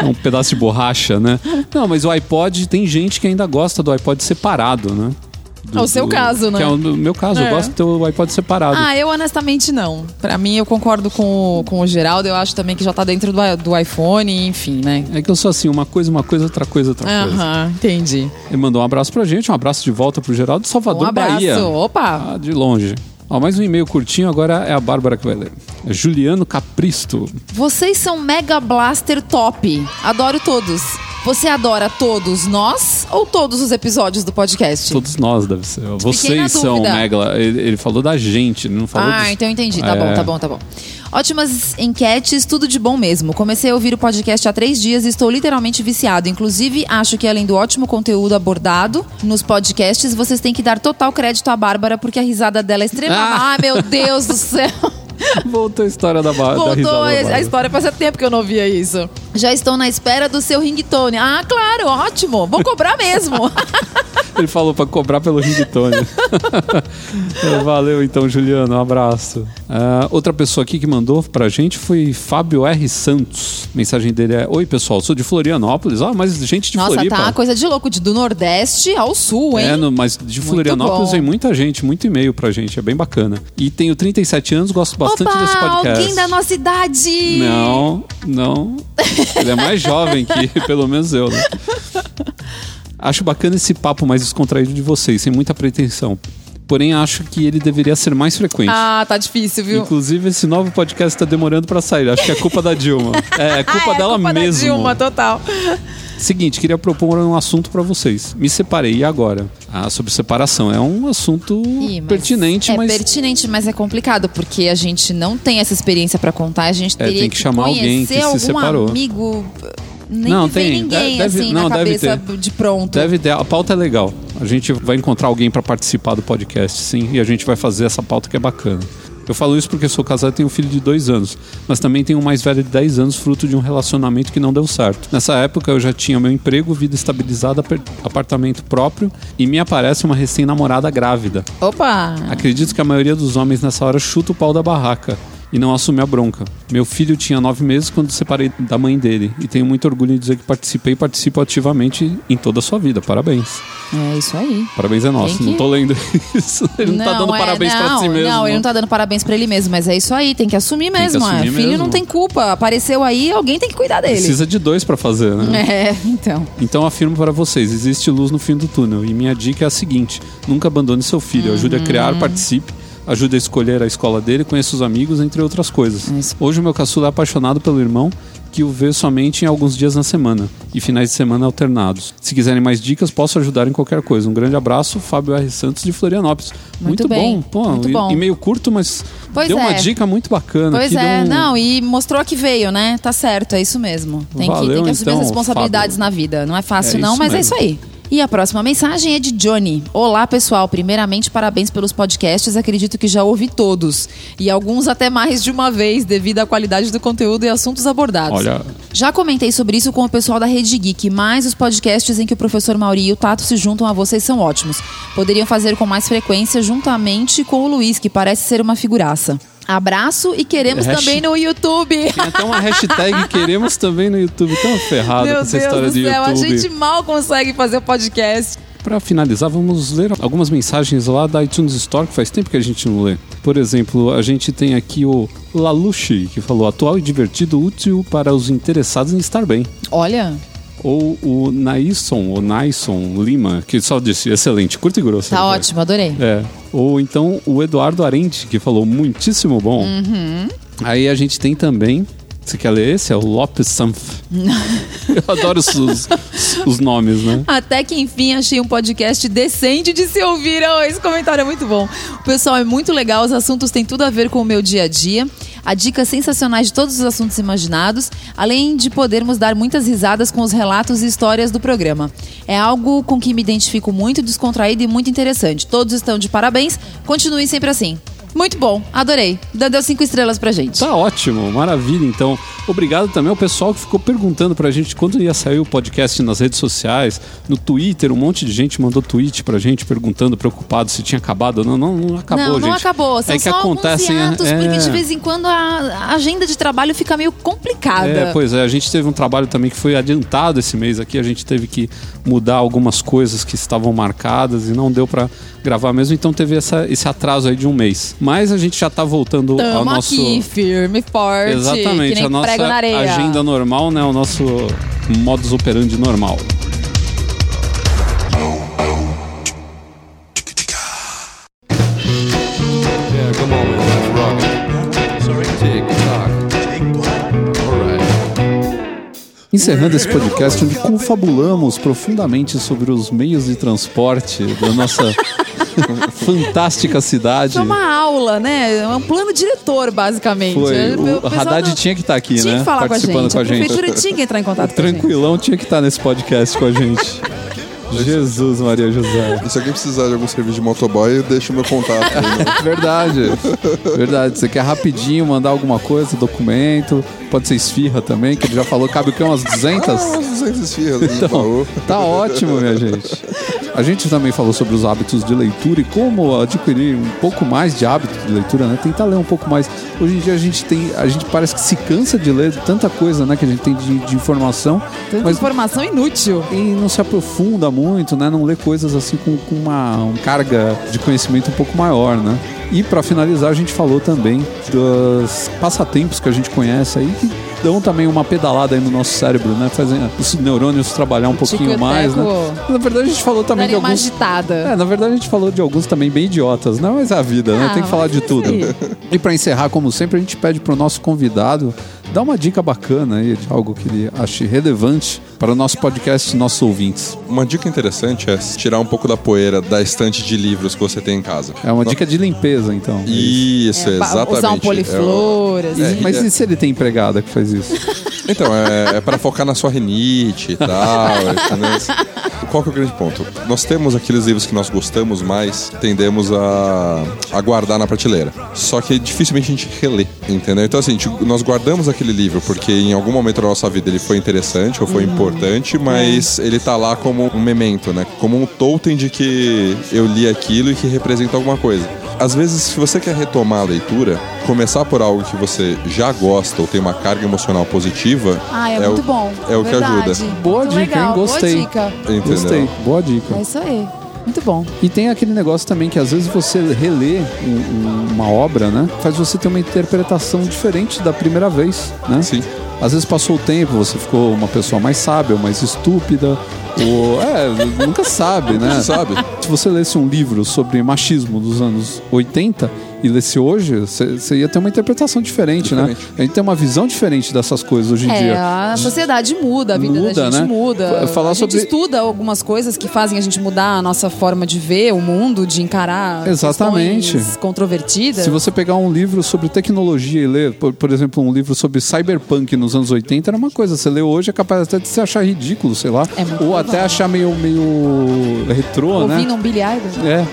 um pedaço de borracha, né? Não, mas o iPod tem gente que ainda gosta do iPod separado, né? Do- É o seu do- caso, né? Que é o meu caso, eu É. gosto de ter o iPod separado. Ah, eu honestamente não. Pra mim, eu concordo com, o- com o Geraldo. Eu acho também que já tá dentro do, do iPhone, enfim, né? É que eu sou assim, uma coisa, uma coisa, outra coisa, outra coisa. Aham, entendi. Ele mandou um abraço pra gente, um abraço de volta pro Geraldo de Salvador, Um abraço. Bahia. Opa! Ah, de longe. Ó, mais um e-mail curtinho, agora é a Bárbara que vai ler. Juliano Capristo. Vocês são Mega Blaster top. Adoro todos. Você adora todos nós ou todos os episódios do podcast? Todos nós, deve ser. Vocês são. Megla. Ele, ele falou da gente, ele não falou Ah, dos- então eu entendi. Tá É. bom, tá bom, tá bom. Ótimas enquetes, tudo de bom mesmo. Comecei a ouvir o podcast há três dias e estou literalmente viciado. Inclusive, acho que além do ótimo conteúdo abordado nos podcasts, vocês têm que dar total crédito à Bárbara, porque a risada dela é extremamente. Ah. Ai, meu Deus do céu! Voltou a história da, ba... da risada. Voltou da a Bárbara. a história, fazia tempo que eu não ouvia isso. Já estou na espera do seu ringtone. Ah, claro, ótimo. Vou cobrar mesmo. Ele falou pra cobrar pelo ringtone. É, Valeu então, Juliano. Um abraço. Ah, outra pessoa aqui que mandou pra gente foi Fábio R. Santos. A mensagem dele é: Oi, pessoal, sou de Florianópolis. Ah, mas gente de Nossa, Floripa. tá uma coisa de louco, de do Nordeste ao Sul, hein? É, no- mas de Florianópolis vem muita gente, muito e-mail pra gente, é bem bacana. E tenho 37 anos, gosto bastante Opa, desse podcast. alguém da nossa idade! Não, não. Ele é mais jovem que pelo menos eu, né? Acho bacana esse papo mais descontraído de vocês, sem muita pretensão. Porém, acho que ele deveria ser mais frequente. Ah, tá difícil, viu? Inclusive, esse novo podcast tá demorando pra sair. Acho que é culpa da Dilma. É, é culpa Ah, é dela culpa mesmo. Da Dilma, total. Seguinte, queria propor um assunto pra vocês. Me separei e agora? Ah, sobre separação. É um assunto Ih, mas pertinente, é mas pertinente, mas é complicado porque a gente não tem essa experiência pra contar. A gente É, teria tem que chamar alguém que se algum separou. amigo. Nem Não, tem. ninguém Deve- assim não, na deve cabeça ter. de pronto. deve ter. A pauta é legal. A gente vai encontrar alguém pra participar do podcast, sim, e a gente vai fazer essa pauta que é bacana. Eu falo isso porque sou casado e tenho um filho de dois anos, mas também tenho um mais velho de 10 anos, fruto de um relacionamento que não deu certo. Nessa época eu já tinha meu emprego, vida estabilizada, apartamento próprio e me aparece uma recém-namorada grávida. Opa! Acredito que a maioria dos homens nessa hora chuta o pau da barraca e não assume a bronca. Meu filho tinha nove meses quando separei da mãe dele e tenho muito orgulho de dizer que participei e participo ativamente em toda a sua vida. Parabéns. É isso aí. Parabéns é nosso. Que- Não tô lendo isso. Ele não, tá dando é, parabéns não, pra si mesmo. Não, ele não tá dando parabéns pra ele mesmo, mas é isso aí, tem que assumir que mesmo. assumir é. Filho mesmo. não tem culpa. Apareceu aí, alguém tem que cuidar dele. Precisa de dois pra fazer, né? É, então. Então afirmo para vocês, existe luz no fim do túnel. E minha dica é a seguinte: nunca abandone seu filho, ajude a criar, Uhum. participe, ajude a escolher a escola dele, conheça os amigos, entre outras coisas. Isso. Hoje o meu caçula é apaixonado pelo irmão, que o vê somente em alguns dias na semana e finais de semana alternados. Se quiserem mais dicas, posso ajudar em qualquer coisa. Um grande abraço, Fábio R. Santos de Florianópolis. Muito bem, bom, pô, muito e- bom. e meio curto, mas Pois deu uma é. dica muito bacana. Pois que é, um- não, e mostrou que veio, né? Tá certo, é isso mesmo. Tem, que, Valeu, tem que assumir então, as responsabilidades Fábio. na vida. Não é fácil, É não, mas é mesmo. isso aí. E a próxima mensagem é de Johnny. Olá, pessoal. Primeiramente, parabéns pelos podcasts. Acredito que já ouvi todos. E alguns até mais de uma vez, devido à qualidade do conteúdo e assuntos abordados. Olha, Já comentei sobre isso com o pessoal da Rede Geek, mas os podcasts em que o professor Mauri e o Tato se juntam a vocês são ótimos. Poderiam fazer com mais frequência juntamente com o Luiz, que parece ser uma figuraça. Abraço e queremos também no YouTube. tem até uma hashtag queremos também no YouTube. Tão ferrado Meu com essa Deus história do de céu, a YouTube. gente mal consegue fazer o podcast. Pra finalizar, vamos ler algumas mensagens lá da iTunes Store, que faz tempo que a gente não lê. Por exemplo, a gente tem aqui o Lalushi, que falou atual e divertido, útil para os interessados em estar bem. Olha, Ou o Naison, ou Naison Lima, que só disse excelente, curto e grosso. tá ele ótimo, adorei. É. Ou então o Eduardo Arente, que falou muitíssimo bom. Uhum. Aí a gente tem também. Você quer ler esse? É o Lopes Sanf. Eu adoro os, os, os nomes, né? Até que enfim achei um podcast decente de se ouvir. Oh, esse comentário é muito bom. O pessoal é muito legal, os assuntos têm tudo a ver com o meu dia a dia. Há dicas sensacionais de todos os assuntos imaginados, além de podermos dar muitas risadas com os relatos e histórias do programa. É algo com que me identifico muito, descontraído e muito interessante. Todos estão de parabéns. Continuem sempre assim. Muito bom, adorei. Deu cinco estrelas pra gente. Tá ótimo, maravilha. Então, obrigado também ao pessoal que ficou perguntando pra gente quando ia sair o podcast nas redes sociais, no Twitter. Um monte de gente mandou tweet pra gente perguntando, preocupado se tinha acabado ou não. Não, não acabou, não, gente. não acabou. São é que só acontecem. hiatos, é, porque de vez em quando a agenda de trabalho fica meio complicada. É, pois é, a gente teve um trabalho também que foi adiantado esse mês aqui, a gente teve que mudar algumas coisas que estavam marcadas e não deu pra gravar mesmo, então teve essa, esse atraso aí de um mês. Mas a gente já tá voltando Tamo ao nosso. aqui, firme, forte. Exatamente, que nem a nossa prego na areia. agenda normal, né? O nosso modus operandi normal. Encerrando esse podcast onde confabulamos profundamente sobre os meios de transporte da nossa fantástica cidade. É uma aula, né? É um plano diretor, basicamente. Foi. É, O pessoal Haddad não- tinha que estar aqui, tinha né? que falar com a Participando gente. com a a gente. prefeitura tinha que entrar em contato com a gente. Tranquilão tinha que estar nesse podcast com a gente. Jesus, Maria José. E se alguém precisar de algum serviço de motoboy, deixa o meu contato. aí, né? Verdade. Verdade. Você quer rapidinho mandar alguma coisa, documento, pode ser esfirra também, que ele já falou, cabe o quê? Umas 200? Ah, umas 200 esfirras no Então, baú. tá ótimo, minha gente. A gente também falou sobre os hábitos de leitura e como adquirir um pouco mais de hábito de leitura, né? Tentar ler um pouco mais. Hoje em dia a gente tem, a gente parece que se cansa de ler tanta coisa, né, que a gente tem de, de informação, Tanta mas informação inútil. e não se aprofunda muito, né? Não lê coisas assim com, com uma, uma carga de conhecimento um pouco maior, né? E para finalizar, a gente falou também dos passatempos que a gente conhece aí que dão também uma pedalada aí no nosso cérebro, né? Fazem os neurônios trabalhar um pouquinho mais, né? Na verdade, a gente falou também de Daria uma alguns. agitada. É, na verdade a gente falou de alguns também bem idiotas, né? Mas é a vida, né? Ah, Tem que falar de é tudo. aí. E para encerrar, como sempre, a gente pede pro nosso convidado dar uma dica bacana aí de algo que ele ache relevante para o nosso podcast e nossos ouvintes. Uma dica interessante é tirar um pouco da poeira da estante de livros que você tem em casa. É uma dica de limpeza, então. Isso, É, exatamente. Usar um É poliflor, assim. É, Mas é- e se ele tem empregada que faz isso? Então, é, é para focar na sua rinite e tal? Qual que é o grande ponto? Nós temos aqueles livros que nós gostamos mais, tendemos a, a guardar na prateleira. Só que dificilmente a gente relê, entendeu? Então, assim, nós guardamos aquele livro porque em algum momento da nossa vida ele foi interessante ou foi importante, mas ele tá lá como um memento, né? Como um totem de que eu li aquilo e que representa alguma coisa. Às vezes, se você quer retomar a leitura, começar por algo que você já gosta ou tem uma carga emocional positiva, Ah, é, o- muito bom. É o que ajuda. Boa Muito dica, legal. hein? Gostei. Boa dica. Entendeu? Gostei. Boa dica. É isso aí. Muito bom. E tem aquele negócio também que às vezes você relê um- um- uma obra, né? Faz você ter uma interpretação diferente da primeira vez, né? Sim. Às vezes passou o tempo, você ficou uma pessoa mais sábia, mais estúpida. Ou, é, nunca sabe, né? Sabe? Se você lesse um livro sobre machismo dos anos 80 e lesse hoje, você ia ter uma interpretação diferente, né? A gente tem uma visão diferente dessas coisas hoje em É, dia. a sociedade muda, a vida Muda, da gente né? muda. Falar a gente sobre- estuda algumas coisas que fazem a gente mudar a nossa forma de ver o mundo, de encarar Exatamente. questões controvertidas. Se você pegar um livro sobre tecnologia e ler, por, por exemplo, um livro sobre cyberpunk nos anos 80, era uma coisa. Você lê hoje é capaz até de se achar ridículo, sei lá. É ou provável. até achar meio, meio retrô, né? Ouvindo um Billy Idol. É, né?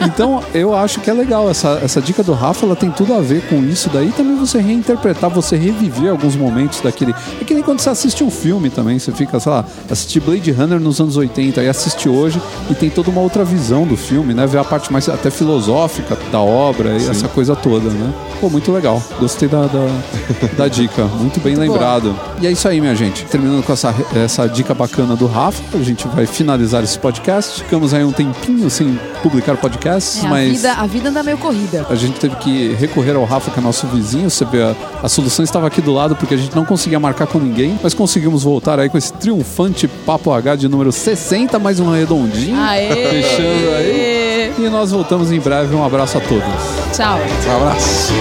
Então eu acho que é legal. Essa, essa dica do Rafa, ela tem tudo a ver com isso daí. Também você reinterpretar, você reviver alguns momentos daquele. É que nem quando você assiste um filme também, você fica, sei lá, assistir Blade Runner nos anos 80 e assiste hoje e tem toda uma outra visão do filme, né? Ver a parte mais até filosófica da obra e essa coisa toda, né? Pô, muito legal. Gostei da, da, da dica. Muito bem Muito lembrado. E é isso aí, minha gente. Terminando com essa, essa dica bacana do Rafa, a gente vai finalizar esse podcast. Ficamos aí um tempinho sem publicar podcasts, É, a, mas vida, a vida anda meio corrida. a gente teve que recorrer ao Rafa, que é nosso vizinho. Você vê, a, a solução estava aqui do lado porque a gente não conseguia marcar com ninguém, mas conseguimos voltar aí com esse triunfante Papo H de número 60, mais um redondinho. Aê! Fechando aí. E nós voltamos em breve. Um abraço a todos. Tchau. Um abraço.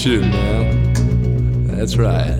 Shit, man. That's right.